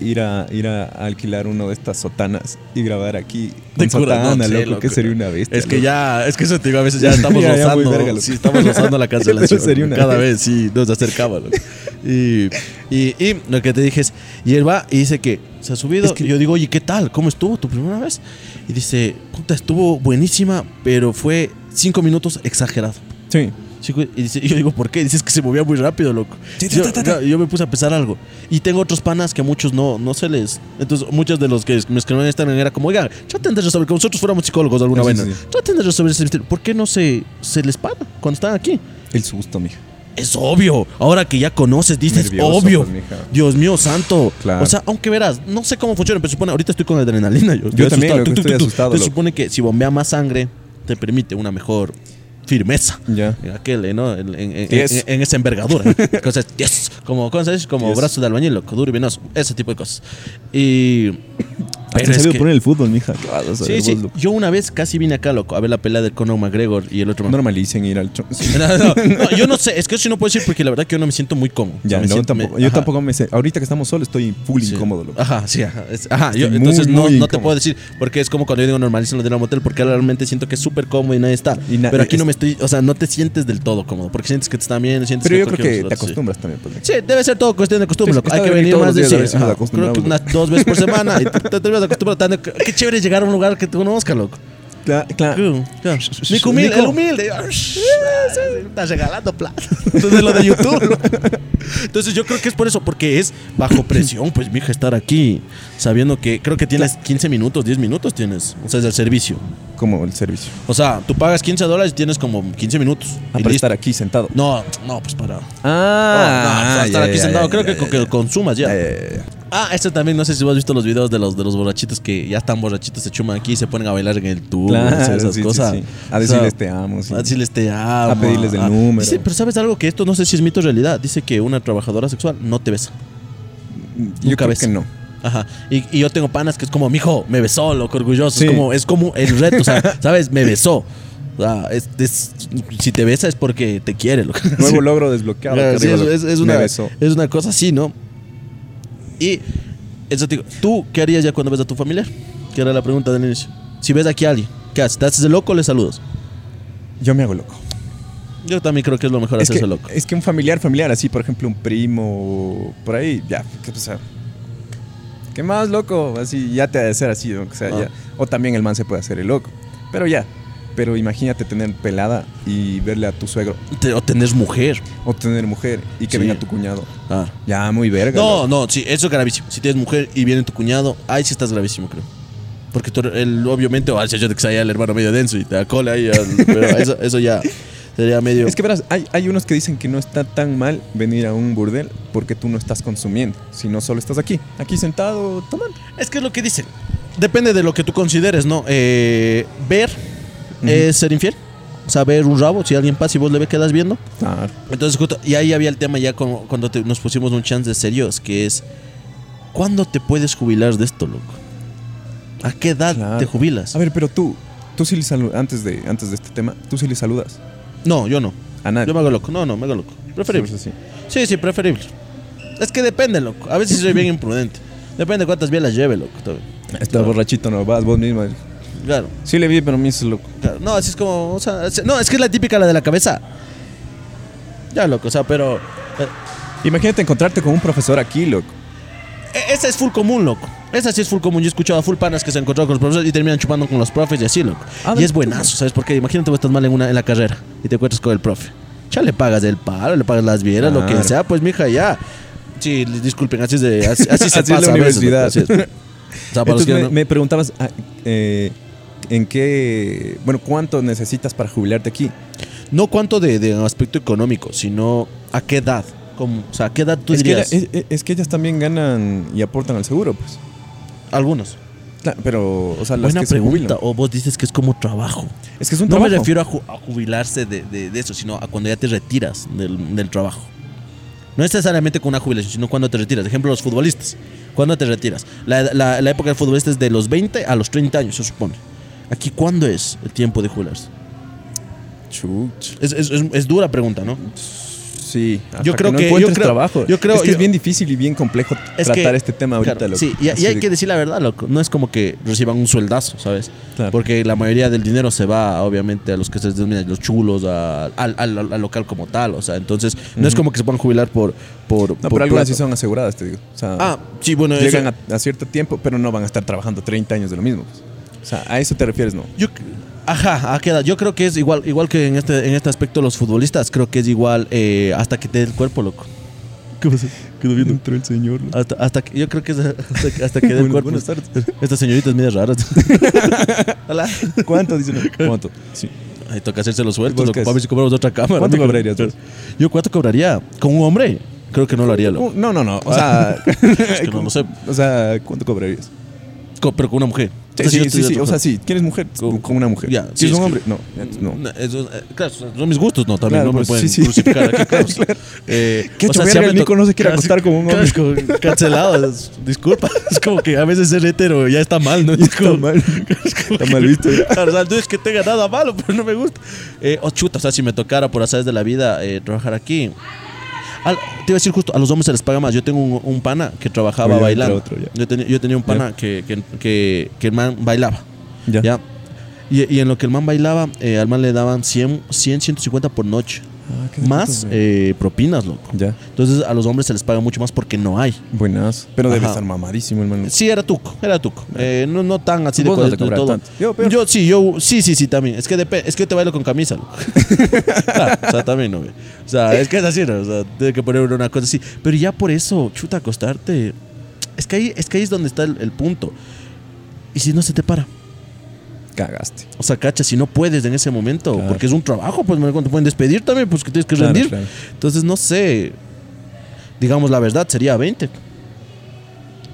A: ir a, ir a alquilar uno de estas sotanas y grabar aquí.
B: De
A: sotana,
B: no
A: loco,
B: loco.
A: que sería una bestia.
B: Es que
A: loco.
B: ya, es que eso te digo, a veces ya estamos
A: Ya, ya
B: rozando.
A: verga,
B: sí, estamos rozando la cancelación.
A: Sería una
B: Cada
A: vez.
B: vez sí, nos acercaba, loco. Y, y, y lo que te dije es, y él va y dice que se ha subido.
A: Es que-
B: y yo digo, oye, ¿qué tal? ¿Cómo estuvo tu primera vez? Y dice, puta, estuvo buenísima, pero fue cinco minutos exagerado.
A: Sí.
B: Chico, y, dice- y yo digo, ¿por qué? Dices que se movía muy rápido, loco.
A: Sí,
B: yo,
A: ta, ta, ta.
B: yo- yo me puse a pensar algo. Y tengo otros panas que a muchos no, no se les. Entonces, muchos de los que me escribían esta era como, oigan, traten de resolver, como nosotros fuéramos psicólogos de alguna
A: Sí,
B: vez.
A: sí.
B: Traten de resolver ese misterio. ¿Por qué no se, se les para cuando están aquí?
A: El susto, mija.
B: Es obvio. Ahora que ya conoces, dices,
A: Nervioso,
B: obvio.
A: pues.
B: Dios mío santo.
A: Claro.
B: O sea, aunque verás, no sé cómo funciona, pero supone, ahorita estoy con adrenalina. Yo, estoy
A: también,
B: asustado.
A: loco,
B: tuc,
A: estoy
B: tuc.
A: asustado,
B: supone que si bombea más sangre, te permite una mejor firmeza.
A: Ya.
B: En aquel, ¿no? En, en-
A: Yes.
B: en- en esa envergadura. Cosas, yes. Como, ¿cómo se dice? Como
A: Yes.
B: brazos de albañil, loco, duro y venoso. Ese tipo de cosas. Y.
A: Pero
B: es que-
A: poner el fútbol, mija.
B: Yo una vez casi vine acá, loco, a ver la pelea del Conor McGregor y el otro.
A: Normalicen ir al.
B: No, no, no, yo no sé, es que eso no puedo decir porque la verdad que yo no me siento muy cómodo. O sea,
A: Ya,
B: me
A: no,
B: siento- me-
A: tampoco, yo
B: ajá,
A: tampoco me sé. Ahorita que estamos solos estoy full
B: sí.
A: incómodo, loco.
B: Ajá, sí, ajá. es- ajá, yo- entonces
A: muy,
B: no,
A: muy
B: no te puedo decir porque es como cuando yo digo normalicen lo de la motel porque realmente siento que es súper cómodo y nadie está.
A: Y na-
B: Pero aquí
A: es-
B: no me estoy, o sea, no te sientes del todo cómodo porque sientes que te están bien, sientes
A: Pero
B: que
A: yo creo que te acostumbras también, pues.
B: Sí, debe ser todo cuestión de costumbre. Loco. Hay que venir más de sí, Creo que unas dos veces por semana y te, Qué chévere llegar a un lugar que te conozca, loco.
A: Claro, claro.
B: Claro, claro. Nico humilde,
A: Nico.
B: el humilde. Estás regalando plata. Entonces lo de YouTube. Entonces yo creo que es por eso, porque es bajo presión, pues mija, estar aquí sabiendo que creo que tienes 15 minutos, 10 minutos tienes. O sea, es el servicio.
A: Como el servicio.
B: O sea, tú pagas 15 dólares y tienes como 15 minutos.
A: Ah, para estar aquí sentado.
B: No, no, pues para.
A: Ah,
B: no, para estar aquí sentado, creo que que consumas ya. Ah, este también, no sé si vos has visto los videos de los, de los borrachitos que ya están borrachitos, se chuman aquí y se ponen a bailar en el tubo,
A: Claro,
B: o sea, esas
A: sí,
B: cosas.
A: sí. A
B: O
A: decirles
B: sea,
A: te amo. sí.
B: A decirles te amo.
A: A pedirles el número.
B: Dice, pero ¿sabes algo? Que esto no sé si es mito o realidad. Dice que una trabajadora sexual no te besa.
A: Yo
B: nunca
A: creo
B: ves.
A: que no.
B: Ajá. Y, y yo tengo panas que es como, mijo, me besó, loco, orgulloso. Es como, es como el reto, o sea, ¿sabes? Me besó. O sea, es- es- si te besa es porque te quiere, loco.
A: Nuevo logro desbloqueado.
B: Es, es una, es una cosa así, ¿no? Y eso te digo, ¿tú qué harías ya cuando ves a tu familiar? Que era la pregunta del inicio. Si ves aquí a alguien, ¿qué haces? ¿Te haces el loco o le saludas?
A: Yo me hago loco.
B: Yo también creo que es lo mejor
A: Es
B: hacerse
A: que,
B: loco.
A: es que un familiar, familiar, así, por ejemplo, un primo, por ahí, ya, ¿qué pasa? ¿Qué más, loco? Así, ya te ha de ser así, o sea,
B: Ah.
A: ya. O también el man se puede hacer el loco. Pero ya. Pero imagínate tener pelada y verle a tu suegro.
B: Te- o tenés mujer.
A: O tener mujer y que
B: Sí.
A: venga tu cuñado.
B: Ah.
A: Ya, muy verga.
B: No, no, sí, eso es gravísimo. Si tienes mujer y viene tu cuñado, ahí sí estás gravísimo, creo. Porque tú, él, obviamente, o al hecho de que sea el hermano medio denso y te da cola ahí, al- pero eso, eso ya sería medio.
A: Es que verás, hay, hay unos que dicen que no está tan mal venir a un burdel porque tú no estás consumiendo, sino solo estás aquí, aquí sentado tomando.
B: Es que es lo que dicen. Depende de lo que tú consideres, ¿no? Eh, ver Es ser infiel. O ver un rabo, si alguien pasa y vos le ves quedas viendo.
A: Claro.
B: Entonces, justo- y ahí había el tema ya cuando te- nos pusimos un chance de serios, que es, ¿cuándo te puedes jubilar de esto, loco? ¿A qué edad
A: Claro.
B: te jubilas?
A: A ver, pero tú, tú sí le saludas, antes de, antes de este tema, tú sí le saludas
B: No, yo no.
A: a nadie.
B: Yo me hago loco. No, no, me hago loco. Preferible.
A: Sí, sí,
B: preferible. Es que depende, loco. A veces soy bien imprudente. Depende de cuántas bielas lleve, loco.
A: Está borrachito, no vas vos mismo.
B: Claro,
A: Sí le vi, pero me hizo loco.
B: claro. No, así es como. O sea, no, es que es la típica, la de la cabeza. Ya, loco, o sea, pero. eh,
A: Imagínate encontrarte con un profesor aquí, loco.
B: e- esa es full común, loco. Esa sí es full común. Yo he escuchado a full panas que se han encontrado con los profesores y terminan chupando con los profes y así, loco.
A: Ah,
B: y es buenazo, ¿sabes? Porque imagínate vos estás mal en, una, en la carrera y te encuentras con el profe. Ya le pagas el paro, le pagas las vieras, lo que
A: Claro.
B: sea, pues mija, ya. Sí, disculpen, así, es de, así, así se
A: Así es
B: pasa
A: la
B: a veces,
A: universidad.
B: loco, así es. O sea,
A: Entonces me,
B: no-
A: me preguntabas ah, eh, en qué, bueno, cuánto necesitas para jubilarte aquí.
B: No cuánto de, de aspecto económico, sino a qué edad. Como, o sea, ¿a qué edad tú
A: Es que,
B: dirías?
A: ella- es, es que ellas también ganan y aportan al seguro, pues.
B: Algunos.
A: Claro, pero, o sea, las
B: Buena
A: que se
B: pregunta. O vos dices que es como trabajo.
A: Es que es un
B: No
A: trabajo.
B: me refiero a, ju- a jubilarse de, de- de eso, sino a cuando ya te retiras del, del trabajo. No necesariamente con una jubilación, sino cuando te retiras. Por ejemplo, los futbolistas. ¿Cuándo te retiras? La, la- la época del futbolista es de los 20 a los 30 años, se supone. Aquí, ¿cuándo es el tiempo de?
A: Chuch.
B: Es, es- es- es dura pregunta, ¿no?
A: Sí, hasta
B: Yo creo
A: no
B: que- yo
A: encuentres
B: creo-
A: trabajo.
B: yo creo-
A: es que
B: yo-
A: es bien difícil y bien complejo
B: Es
A: tratar
B: que-
A: este tema ahorita,
B: Claro,
A: loco.
B: Sí, y, hay
A: de-
B: que decir la verdad, loco. No es como que reciban un sueldazo, ¿sabes?
A: Claro.
B: Porque la mayoría del dinero se va, obviamente, a los que se denominan los chulos, a- al, al- al local como tal. O sea, entonces, no es como que se puedan jubilar por. por
A: No,
B: por
A: pero algunas sí
B: plata.
A: son aseguradas, te digo. O sea,
B: Ah, sí, bueno, eso-
A: llegan a, a cierto tiempo, pero no van a estar trabajando 30 años de lo mismo. pues. O sea, a eso te refieres, ¿no?
B: Yo, ajá, ¿a qué edad? Yo creo que es igual, igual que en este, en este aspecto los futbolistas, creo que es igual eh, hasta que te dé el cuerpo, loco. ¿Qué pasa? Quedó viendo.
A: Entró el señor.
B: Hasta, hasta que, yo creo que es hasta, que- hasta que dé el cuerpo.
A: buenas tardes.
B: Estas señoritas medias raras. Hola.
A: ¿Cuánto? Dice uno. ¿Cuánto? Sí.
B: Ahí toca hacerse los sueltos,
A: ¿Vos
B: loco. Para ver si compramos otra cámara.
A: ¿Cuánto
B: ¿no?
A: cobrarías?
B: Yo, ¿cuánto cobraría? ¿Con un hombre? Creo que no lo haría, loco.
A: No, no, no. O sea,
B: Es que no lo sé.
A: O sea, ¿cuánto cobrarías?
B: Co- Pero con una mujer.
A: Sí, sí, sí, O sea, sí, ¿quieres mujer? Con, con una mujer.
B: Ya,
A: Si
B: sí,
A: es un hombre, no. No.
B: Eso, eh, claro, son mis gustos, no, también
A: Claro,
B: no me
A: pues,
B: pueden
A: sí,
B: crucificar aquí, claro. Eh,
A: Qué
B: o sea, si
A: el Nico no se quiere acostar como un hombre.
B: cancelado, es- disculpa. Es como que a veces ser hetero ya está mal, ¿no? Es
A: Está
B: como-
A: mal. Está visto. ya.
B: Claro, o sea, no es que tenga nada malo, pero no me gusta. Eh, o chuta, o sea, si me tocara por azares de la vida eh, trabajar aquí. Al- te iba a decir justo, a los hombres se les paga más. Yo tengo un, un pana que trabajaba
A: Oye,
B: bailando.
A: otro,
B: yo, tenía, yo tenía un pana que, que, que, que el man bailaba.
A: Ya.
B: ¿ya? Y, y en lo que el man bailaba, eh, al man le daban 100, 100 150 por noche.
A: Ah, qué
B: Más eh, propinas, loco.
A: Ya.
B: Entonces a los hombres se les paga mucho más porque no hay.
A: Buenas. Pero debe
B: Ajá.
A: estar mamadísimo, hermano.
B: Sí, era tuco, era tuco. Eh, no, no tan así de,
A: no
B: de todo.
A: tanto. Yo, pero-
B: Yo sí, yo sí, sí, sí, también. Es que depende, es que yo te bailo con camisa, loco. Claro, o sea, también, no, güey. O sea, es que es así, ¿no? O sea, tiene que poner una cosa así. Pero ya por eso, chuta, acostarte. Es que ahí, es que ahí es donde está el, el punto. Y si no se te para.
A: Cagaste.
B: O sea, cacha, si no puedes en ese momento,
A: Claro.
B: porque es un trabajo, pues me te pueden despedir también, pues que tienes que
A: Claro,
B: rendir.
A: claro.
B: Entonces, no sé. Digamos la verdad, sería 20.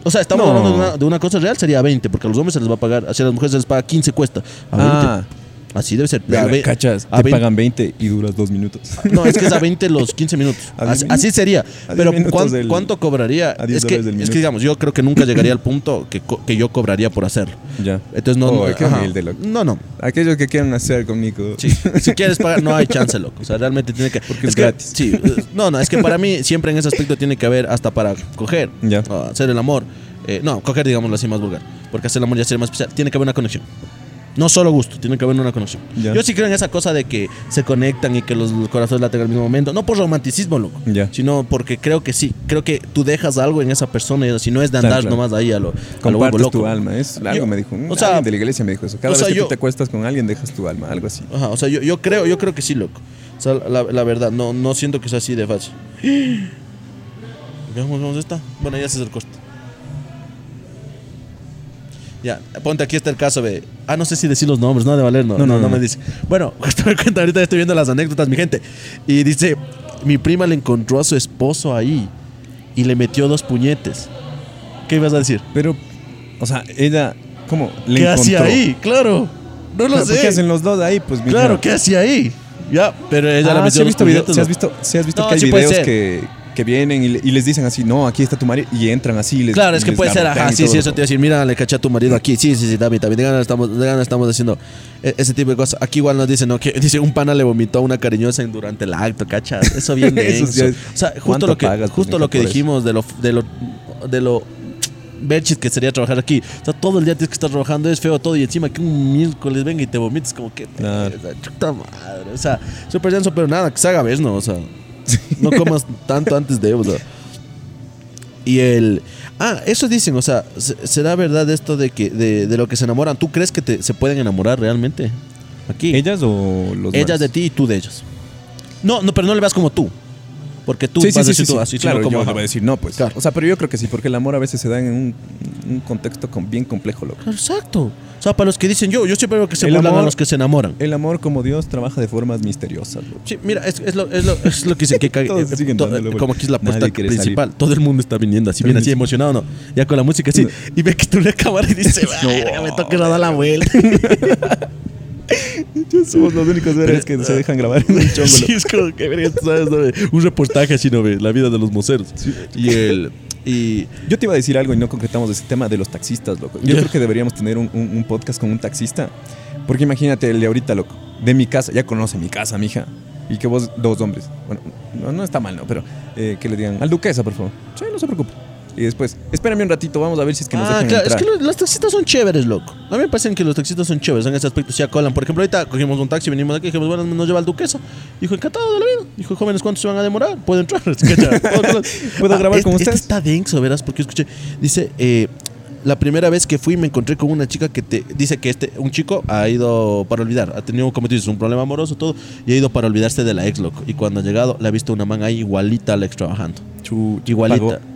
B: O sea, estamos
A: No.
B: hablando de una, de una cosa real, sería 20, porque a los hombres se les va a pagar, así a las mujeres se les paga 15 cuesta. A 20. Así debe ser. A
A: verga,
B: ve-
A: cachas.
B: a
A: Te
B: 20.
A: pagan 20 y duras dos minutos.
B: No, es que es a 20 los 15 minutos.
A: A 10
B: Así, sería.
A: A 10
B: Pero
A: minutos
B: ¿cuán-
A: del-
B: ¿cuánto cobraría?
A: a 10
B: Es que, es que, digamos, yo creo que nunca llegaría al punto que, que yo cobraría por hacerlo.
A: ya.
B: Entonces, no.
A: Oh,
B: no,
A: loco.
B: no, no.
A: Aquellos que quieran hacer conmigo.
B: Sí, si quieres pagar, no hay chance, loco. O sea, realmente tiene que.
A: Porque es
B: que-
A: gratis.
B: Sí, eh, no, no, es que para mí siempre en ese aspecto tiene que haber hasta para coger,
A: Ya.
B: hacer el amor. Eh, no, coger, digámoslo así, más vulgar. Porque hacer el amor ya sería más especial. Tiene que haber una conexión. No solo gusto, tiene que haber una conexión.
A: Ya.
B: Yo sí creo en esa cosa de que se conectan y que los, corazones laten al mismo momento. No por romanticismo, loco.
A: Ya.
B: Sino porque creo que sí. Creo que tú dejas algo en esa persona. y Si no es de andar
A: Claro, claro.
B: nomás ahí a lo, a lo huevo loco.
A: tu alma. Es algo
B: Yo-
A: me dijo.
B: o sea,
A: alguien de la iglesia me dijo eso. Cada
B: o sea,
A: vez que
B: yo-
A: tú te acuestas con alguien, dejas tu alma. Algo así.
B: Ajá, o sea, yo, yo creo, yo creo que sí, loco. O sea, la, la verdad, no, no siento que sea así de fácil. Veamos dónde está. Bueno, ya se es el corte. Ya, ponte aquí está el caso de. Ah, no sé si decir los nombres, no de valer, no. No, no,
A: No, no,
B: me dice. Bueno, me cuenta, ahorita estoy viendo las anécdotas, mi gente. Y dice: Mi prima le encontró a su esposo ahí y le metió dos puñetes. ¿Qué ibas a decir?
A: Pero, o sea, ella, ¿cómo? Le
B: ¿Qué hacía ahí? Claro. No lo
A: Claro,
B: sé.
A: ¿Qué hacen los dos ahí? Pues mira.
B: Claro, ¿qué hacía ahí? Ya, pero ella le
A: Ah,
B: metió
A: sí
B: dos
A: visto
B: puñetes,
A: sí has visto, sí has visto que hay videos que, que vienen y, le- y les dicen así, no, aquí está tu marido, y entran así y les
B: Claro, es que
A: les
B: puede ser,
A: garrotean
B: ajá,
A: y
B: sí,
A: todo.
B: sí, eso te iba a decir, mira, le caché a tu marido aquí, sí, sí, sí, David, David, de ganas estamos, de estamos haciendo e- ese tipo de cosas. Aquí igual nos dicen, no, que dice, un pana le vomitó a una cariñosa en- durante el acto, ¿cachas? Eso bien
A: Eso sí
B: denso.
A: es-
B: O sea, justo
A: ¿Cuánto
B: lo que,
A: pagas,
B: justo lo que
A: por
B: dijimos de lo, de lo, de lo berchis que sería trabajar aquí. O sea, todo el día tienes que estar trabajando, es feo todo, y encima que un miércoles venga y te vomites, como que,
A: Claro.
B: chuta madre. O sea, súper denso, pero nada, que se haga ver, ¿no? O sea, no comas tanto antes de, o sea. Y el. Ah, eso dicen, o sea, ¿se- ¿será verdad esto de que de, de lo que se enamoran? ¿Tú crees que te- se pueden enamorar realmente? Aquí.
A: ¿Ellas o los
B: Ellas de ti y tú de ellas. No, no, pero no le veas como tú. Porque tú
A: Sí,
B: vas
A: sí,
B: a decir
A: sí,
B: tú
A: sí.
B: así,
A: claro,
B: como.
A: yo le voy a decir no, pues.
B: Claro.
A: O sea, pero yo creo que sí, porque el amor a veces se da en un, un contexto con- bien complejo, loco.
B: Exacto. O sea, para los que dicen yo, yo siempre veo que se
A: El
B: burlan a los que se enamoran.
A: El amor como Dios trabaja de formas misteriosas, loco.
B: Sí, mira, es, es lo, es, lo, es lo que dicen que cague- eh,
A: dándole
B: como aquí es la
A: Nadie
B: puesta
A: quiere
B: principal. Todo el mundo está viniendo así, bien así emocionado, ¿no? Ya con la música así. Y ve que tú le cámara y dice, "Verga, me toca dar la vuelta.
A: Somos los únicos seres que se dejan grabar en un chongo.
B: Sí, es como que sabes, ¿no? un reportaje así, ¿no? ve? La vida de los moceros. Y el. Y.
A: Yo te iba a decir algo y no concretamos ese tema de los taxistas, loco. Yo creo que deberíamos tener un, un- un podcast con un taxista. Porque imagínate el de ahorita, loco. De mi casa, ya conoce mi casa, mija. Y que vos, dos hombres. Bueno, no, no está mal, ¿no? Pero eh, que le digan, al duquesa, por favor. Sí, no se preocupe. Y después, espérame un ratito, vamos a ver si es que nos
B: ah,
A: dejan
B: claro, es que los, los taxistas son chéveres, loco. A mí me parecen que los taxistas son chéveres en ese aspecto. Se acolan. Por ejemplo, ahorita cogimos un taxi, venimos aquí, dijimos, bueno, nos lleva al duquesa. Dijo, encantado de la vida. Dijo, jóvenes, ¿cuántos se van a demorar? Puedo entrar.
A: ¿Puedo grabar
B: este,
A: con
B: este
A: ustedes?
B: está denso, verás, porque escuché. Dice, eh, la primera vez que fui me encontré con una chica que te dice que este un chico ha ido para olvidar, ha tenido como tú dices un problema amoroso todo y ha ido para olvidarse de la ex loco y cuando ha llegado le ha visto una man ahí igualita a la ex trabajando.
A: Chu-
B: Igualita.
A: pagó.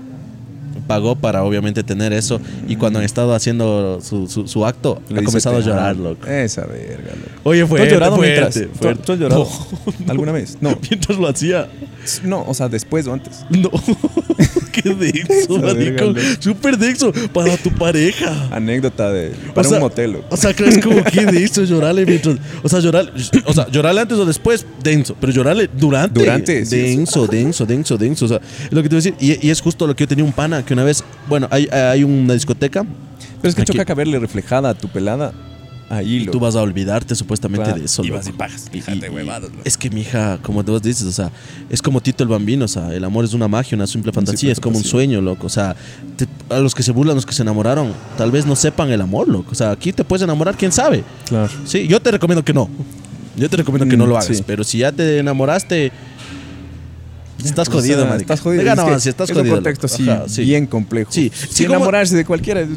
B: Pagó para obviamente tener eso. Y cuando han estado haciendo su, su, su acto,
A: Le
B: ha comenzado a
A: "Te
B: llorar,
A: amo".
B: loco.
A: Esa verga, loco.
B: Oye,
A: ¿Tú
B: fue
A: has llorado mientras?
B: fuerte,
A: ¿Tú-
B: fuerte.
A: ¿Tú has llorado
B: No.
A: alguna vez? No.
B: Mientras lo hacía.
A: No, o sea, después o antes.
B: No. Qué
A: verga,
B: marico. Súper denso para tu pareja.
A: Anécdota de. Para
B: O sea,
A: un motel, loco.
B: O sea, crees como que denso llorarle mientras. O sea, llorar, o sea, llorarle antes o después, denso. Pero llorarle durante.
A: Durante,
B: Denso, denso, denso, denso. O sea, es lo que te voy a decir. Y, y es justo lo que yo tenía un pana que una vez. Bueno, hay, hay una discoteca
A: Pero es que
B: Aquí.
A: choca verle reflejada a tu pelada ahí,
B: y tú vas a olvidarte supuestamente
A: Claro,
B: de eso.
A: y vas y pagas, fíjate, huevadas.
B: Es que mi hija, como vos dices, o sea, es como Tito el Bambino, o sea, el amor es una magia, una simple fantasía,
A: simple
B: es como un sueño, loco. O sea, te- a los que se burlan, los que se enamoraron, tal vez no sepan el amor, loco. O sea, aquí te puedes enamorar, quién sabe.
A: Claro.
B: Sí, yo te recomiendo que no. Yo te recomiendo que no
A: Mm,
B: lo hagas.
A: sí.
B: Pero si ya te enamoraste, estás
A: O
B: jodido,
A: sea,
B: marico.
A: Estás jodido. Es que
B: avance, estás
A: es
B: jodido.
A: un contexto así,
B: Ajá, sí.
A: bien complejo.
B: Sí.
A: Si
B: Sí, como-
A: enamorarse de cualquiera es,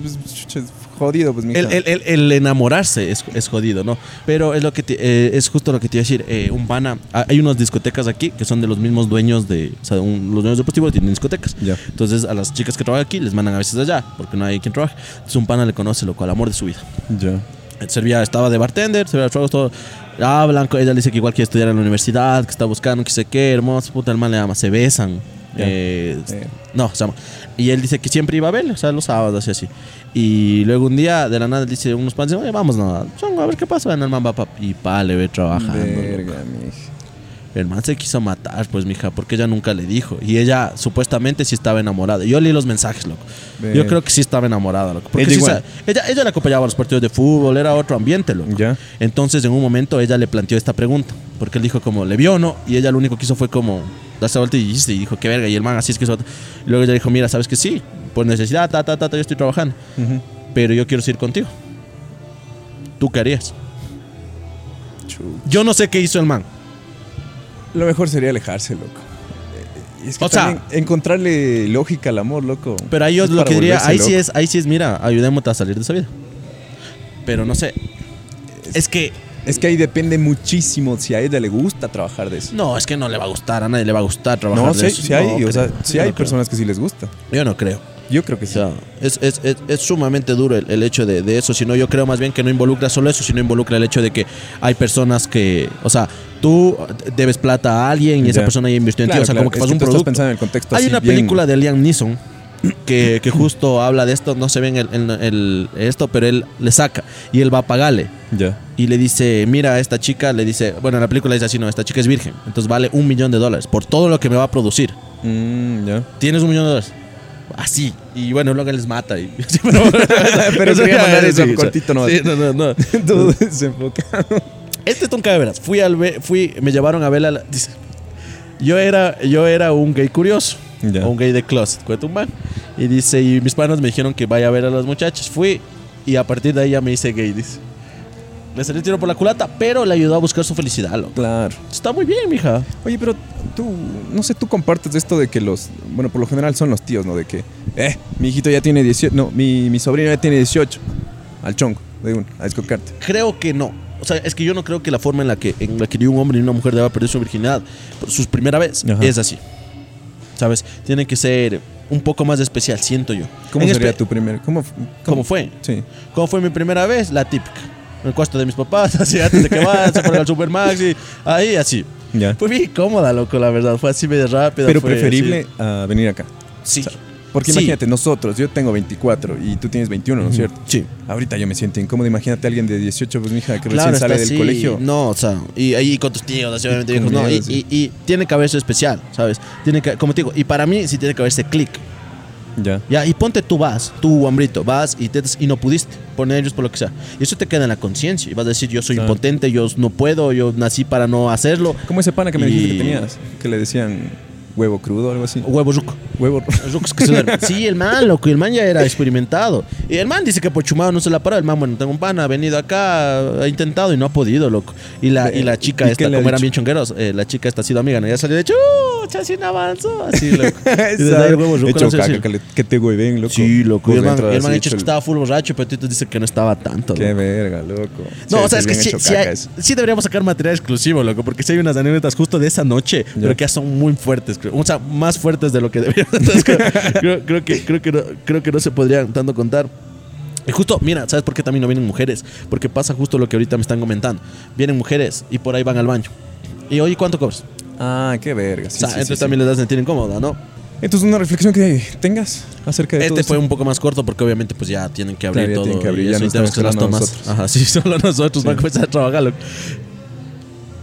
A: jodido, pues, mija.
B: El, el- el- el enamorarse es, es jodido, ¿no? Pero es lo que te- eh, es justo lo que te iba a decir. eh, un pana, ah, hay unas discotecas aquí que son de los mismos dueños de, o sea, un- los dueños deportivos tienen discotecas.
A: Ya.
B: Entonces a las chicas que trabajan aquí les mandan a veces allá porque no hay quien trabaje. Entonces un pana le conoce, loco, al amor de su vida.
A: Ya.
B: Servía, estaba de bartender, servía tragos, todo. Hablan, co- ella le dice que igual quiere estudiar en la universidad, que está buscando, que sé qué, hermoso, puta, el man le ama, se besan. Eh, no, se llama. Y él dice que siempre iba a verle, o sea, los sábados y así. Y luego un día, de la nada, dice unos panes, oye, vamos, no, a ver qué pasa. El man va pa- y pa, le ve trabajando.
A: Verga.
B: El man se quiso matar, pues, mija, porque ella nunca le dijo. Y ella, supuestamente, sí estaba enamorada. Yo leí los mensajes, loco. Yo creo que sí estaba enamorada, loco. Porque
A: Ella
B: sí ella, ella le acompañaba a los partidos de fútbol, era otro ambiente, loco.
A: Ya.
B: Entonces, en un momento, ella le planteó esta pregunta. Porque él dijo como, ¿le vio o no? Y ella lo único que hizo fue como, darse vuelta y, y dijo, qué verga. Y el man así es que... eso- Y luego ella dijo, mira, ¿sabes que sí? Por necesidad, ta, ta, ta, ta, yo estoy trabajando.
A: Ujú.
B: Pero yo quiero ir contigo. ¿Tú qué harías? Yo no sé qué hizo el man.
A: Lo mejor sería alejarse, loco. Eh, Es que
B: O sea-
A: encontrarle lógica al amor, loco.
B: Pero ahí yo
A: Es
B: lo que diría, ahí sí es, ahí sí es, mira, ayudémote a salir de esa vida. Pero no sé. Es que,
A: Es que ahí depende muchísimo si a ella le gusta trabajar de eso.
B: no, es que no le va a gustar, a nadie le va a gustar trabajar
A: No,
B: de eso.
A: sí hay,
B: No
A: o sea,
B: Yo
A: hay
B: creo.
A: personas que sí les gusta.
B: Yo no creo.
A: Yo creo que
B: O
A: sí.
B: sea, es, es, es, es sumamente duro el, el hecho de, de eso. Si no, yo creo más bien que no involucra solo eso, sino involucra el hecho de que hay personas que, o sea, tú debes plata a alguien y esa persona ya invirtió en ti. O sea,
A: claro,
B: como que fue un
A: tú estás
B: producto.
A: pensando en el contexto
B: Hay
A: así
B: una
A: bien-
B: película de Liam Neeson que, que justo habla de esto, no se ve en el, el- esto, pero él le saca y él va a pagarle.
A: Ya.
B: Y le dice, mira, esta chica, le dice, bueno, en la película dice así, no, esta chica es virgen, entonces vale un millón de dólares por todo lo que me va a producir.
A: Mm, ya.
B: ¿Tienes un millón de dólares? Así. Y bueno, luego les mata. Y, pero
A: Pero
B: eso
A: quería mandar
B: es,
A: eso
B: sí,
A: cortito, ¿no?
B: Sí, no, no, no.
A: Todo desenfocado.
B: Este es un veras. Fui al fui, me llevaron a ver a la- dice, yo era, yo era un gay curioso. O un gay de closet, man. Y dice, y mis panos me dijeron que vaya a ver a las muchachas. Fui y a partir de ahí ya me hice gay, dice. Le salió el tiro por la culata, pero le ayudó a buscar su felicidad, loco.
A: Claro.
B: Está muy bien, mija.
A: Oye, pero tú, no sé, tú compartes esto de que los, bueno, por lo general son los tíos, ¿no? De que, eh, mi hijito ya tiene 18, no, mi, mi sobrino ya tiene 18. Al chongo, de uno, a escocarte.
B: Creo que no. O sea, es que yo no creo que la forma en la que, en la que ni un hombre ni una mujer deba perder su virginidad su primera vez
A: Ajá.
B: es así. ¿Sabes? Tiene que ser un poco más especial, siento yo.
A: ¿Cómo
B: En
A: sería tu primer, cómo,
B: ¿Cómo fue?
A: Sí.
B: ¿Cómo fue mi primera vez? La típica. En el cuarto de mis papás, así antes de que vayan, se ponen al Supermax y ahí así.
A: Ya.
B: Fue bien cómoda, loco, la verdad. Fue así medio rápida.
A: Pero
B: fue
A: preferible a venir acá.
B: Sí.
A: O sea, Porque
B: Sí.
A: imagínate, nosotros, yo tengo 24 y tú tienes 21, ¿no es cierto?
B: Sí.
A: Ahorita yo me siento incómodo. Imagínate a alguien de 18, pues mi hija, que
B: Claro,
A: recién sale del
B: así.
A: colegio.
B: No, o sea, y ahí con tus tíos, así, obviamente
A: Con
B: viejos, no. Y- y tiene que haber eso especial, ¿sabes? Tiene que, como te digo, y para mí sí tiene que haber ese click.
A: Ya.
B: Ya, y ponte tú vas, tú, hambrito, vas y, te, y no pudiste poner ellos por lo que sea. Y eso te queda en la conciencia. Y vas a decir, yo soy
A: Claro.
B: impotente, yo no puedo, yo nací para no hacerlo.
A: ¿Cómo ese pana que me dijiste que tenías? Que le decían huevo crudo o algo así.
B: Huevo ruco.
A: Huevo.
B: Rucos que se duermen. Sí, el man, loco, y el man ya era experimentado. Y el man dice que por chumado no se la paró. El man, bueno, tengo un pana, ha venido acá, ha intentado y no ha podido, loco. Y la, y la chica
A: ¿Y
B: esta, como eran
A: dicho?
B: bien chongueros, eh, la chica esta ha sido amiga, ¿no? ya salió de chucha, así no avanzó. Así, loco. Y el huevo ruco
A: Hecho
B: no sé
A: caca,
B: si-
A: que, le- que te hueven, loco.
B: Sí, loco. Y el man, el man
A: así,
B: hecho es que estaba full borracho, pero Tito dice que no estaba tanto.
A: Qué
B: loco.
A: verga, loco.
B: No,
A: Sí,
B: o sea, es que
A: bien
B: sí, sí, hay- sí deberíamos sacar material exclusivo, loco, porque sí hay unas anécdotas justo de esa noche, pero que ya son muy fuertes. Creo. O sea, más fuertes de lo que deberían. Entonces, creo, creo que, creo, que no, creo que no se podrían tanto contar. Y justo, mira, ¿sabes por qué también no vienen mujeres? Porque pasa justo lo que ahorita me están comentando. Vienen mujeres y por ahí van al baño. Y oye, ¿cuánto cobras?
A: Ah, qué verga.
B: o sea, entonces también les das sentir incómoda, ¿no?
A: Entonces, una reflexión que tengas acerca de
B: Este
A: todo
B: fue
A: esto.
B: un poco más corto porque obviamente pues ya tienen que abrir
A: Claro, ya
B: todo.
A: tienen que abrir,
B: y
A: ya no
B: tenemos que las tomas.
A: nosotros.
B: Ajá, sí, solo nosotros
A: Sí.
B: van a comenzar a trabajar.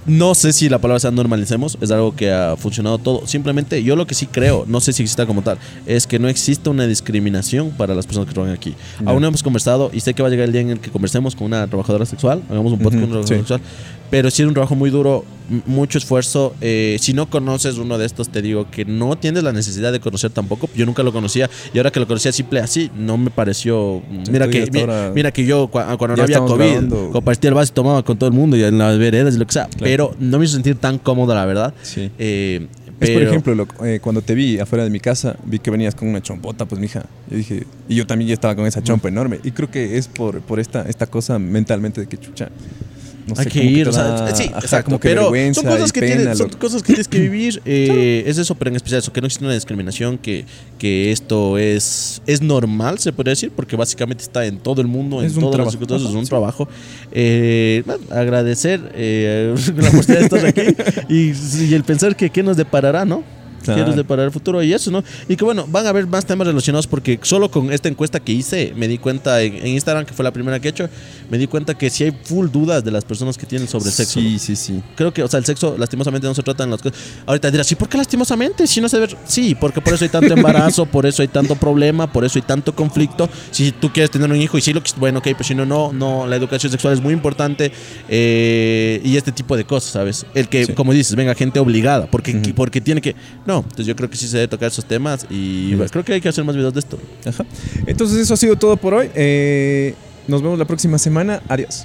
B: No sé si la palabra sea normalicemos, es algo que ha funcionado todo. Simplemente yo lo que sí creo, no sé si exista como tal, es que no existe una discriminación para las personas que trabajan aquí. Aún no hemos conversado y sé que va a llegar el día en el que conversemos con una trabajadora sexual, hagamos un podcast
A: Ujú,
B: con una
A: sí.
B: trabajadora sexual, pero sí es un trabajo muy duro, mucho esfuerzo. Eh, si no conoces uno de estos, te digo que no tienes la necesidad de conocer tampoco. Yo nunca lo conocía y ahora que lo conocía simple así, no me pareció. Mira que,
A: ya hasta
B: mi-
A: ahora-
B: mira que yo cua- cuando no había COVID,
A: grabando.
B: compartía el vaso y tomaba con todo el mundo y en las veredas y lo que sea. Pero no me hizo sentir tan cómodo, la verdad.
A: Sí.
B: Eh,
A: Es por ejemplo, loco, eh, cuando te vi afuera de mi casa, vi que venías con una chompota, pues mija. Yo dije, y yo también ya estaba con esa chompa enorme. Y creo que es por, por esta, esta cosa mentalmente de que chucha. No
B: hay
A: sé,
B: que ir,
A: te
B: o sea, sí,
A: ajá,
B: exacto,
A: como que
B: pero son cosas que
A: pena,
B: tienes, son cosas que tienes que vivir, eh, es eso, pero en especial eso, que no existe una discriminación, que, que esto es, es normal, se podría decir, porque básicamente está en todo el mundo,
A: Es
B: en todas las circunstancias, es un
A: sí.
B: trabajo. Eh, bueno, agradecer eh, la oportunidad de estar aquí y, y el pensar que qué nos deparará, ¿no? ¿Qué
A: Claro.
B: nos deparará el futuro? Y eso, ¿no? Y que bueno, van a haber más temas relacionados porque solo con esta encuesta que hice, me di cuenta en, en Instagram, que fue la primera que he hecho, me di cuenta que sí hay full dudas de las personas que tienen sobre el sexo. ¿no?
A: Sí, sí, sí.
B: Creo que, o sea, el sexo lastimosamente no se trata en las cosas. Ahorita dirás, ¿sí por qué lastimosamente? Si no se ve. Sí, porque por eso hay tanto embarazo, por eso hay tanto problema, por eso hay tanto conflicto. Si tú quieres tener un hijo y sí lo que bueno, ok, pero si no, no, no, la educación sexual es muy importante eh, y este tipo de cosas, ¿sabes? El que,
A: Sí.
B: como dices, venga gente obligada, porque, porque tiene que. No, entonces yo creo que sí se debe tocar esos temas y
A: Sí.
B: bueno, creo que hay que hacer más videos de esto.
A: Ajá. Entonces, eso ha sido todo por hoy. Eh, nos vemos la próxima semana. Adiós.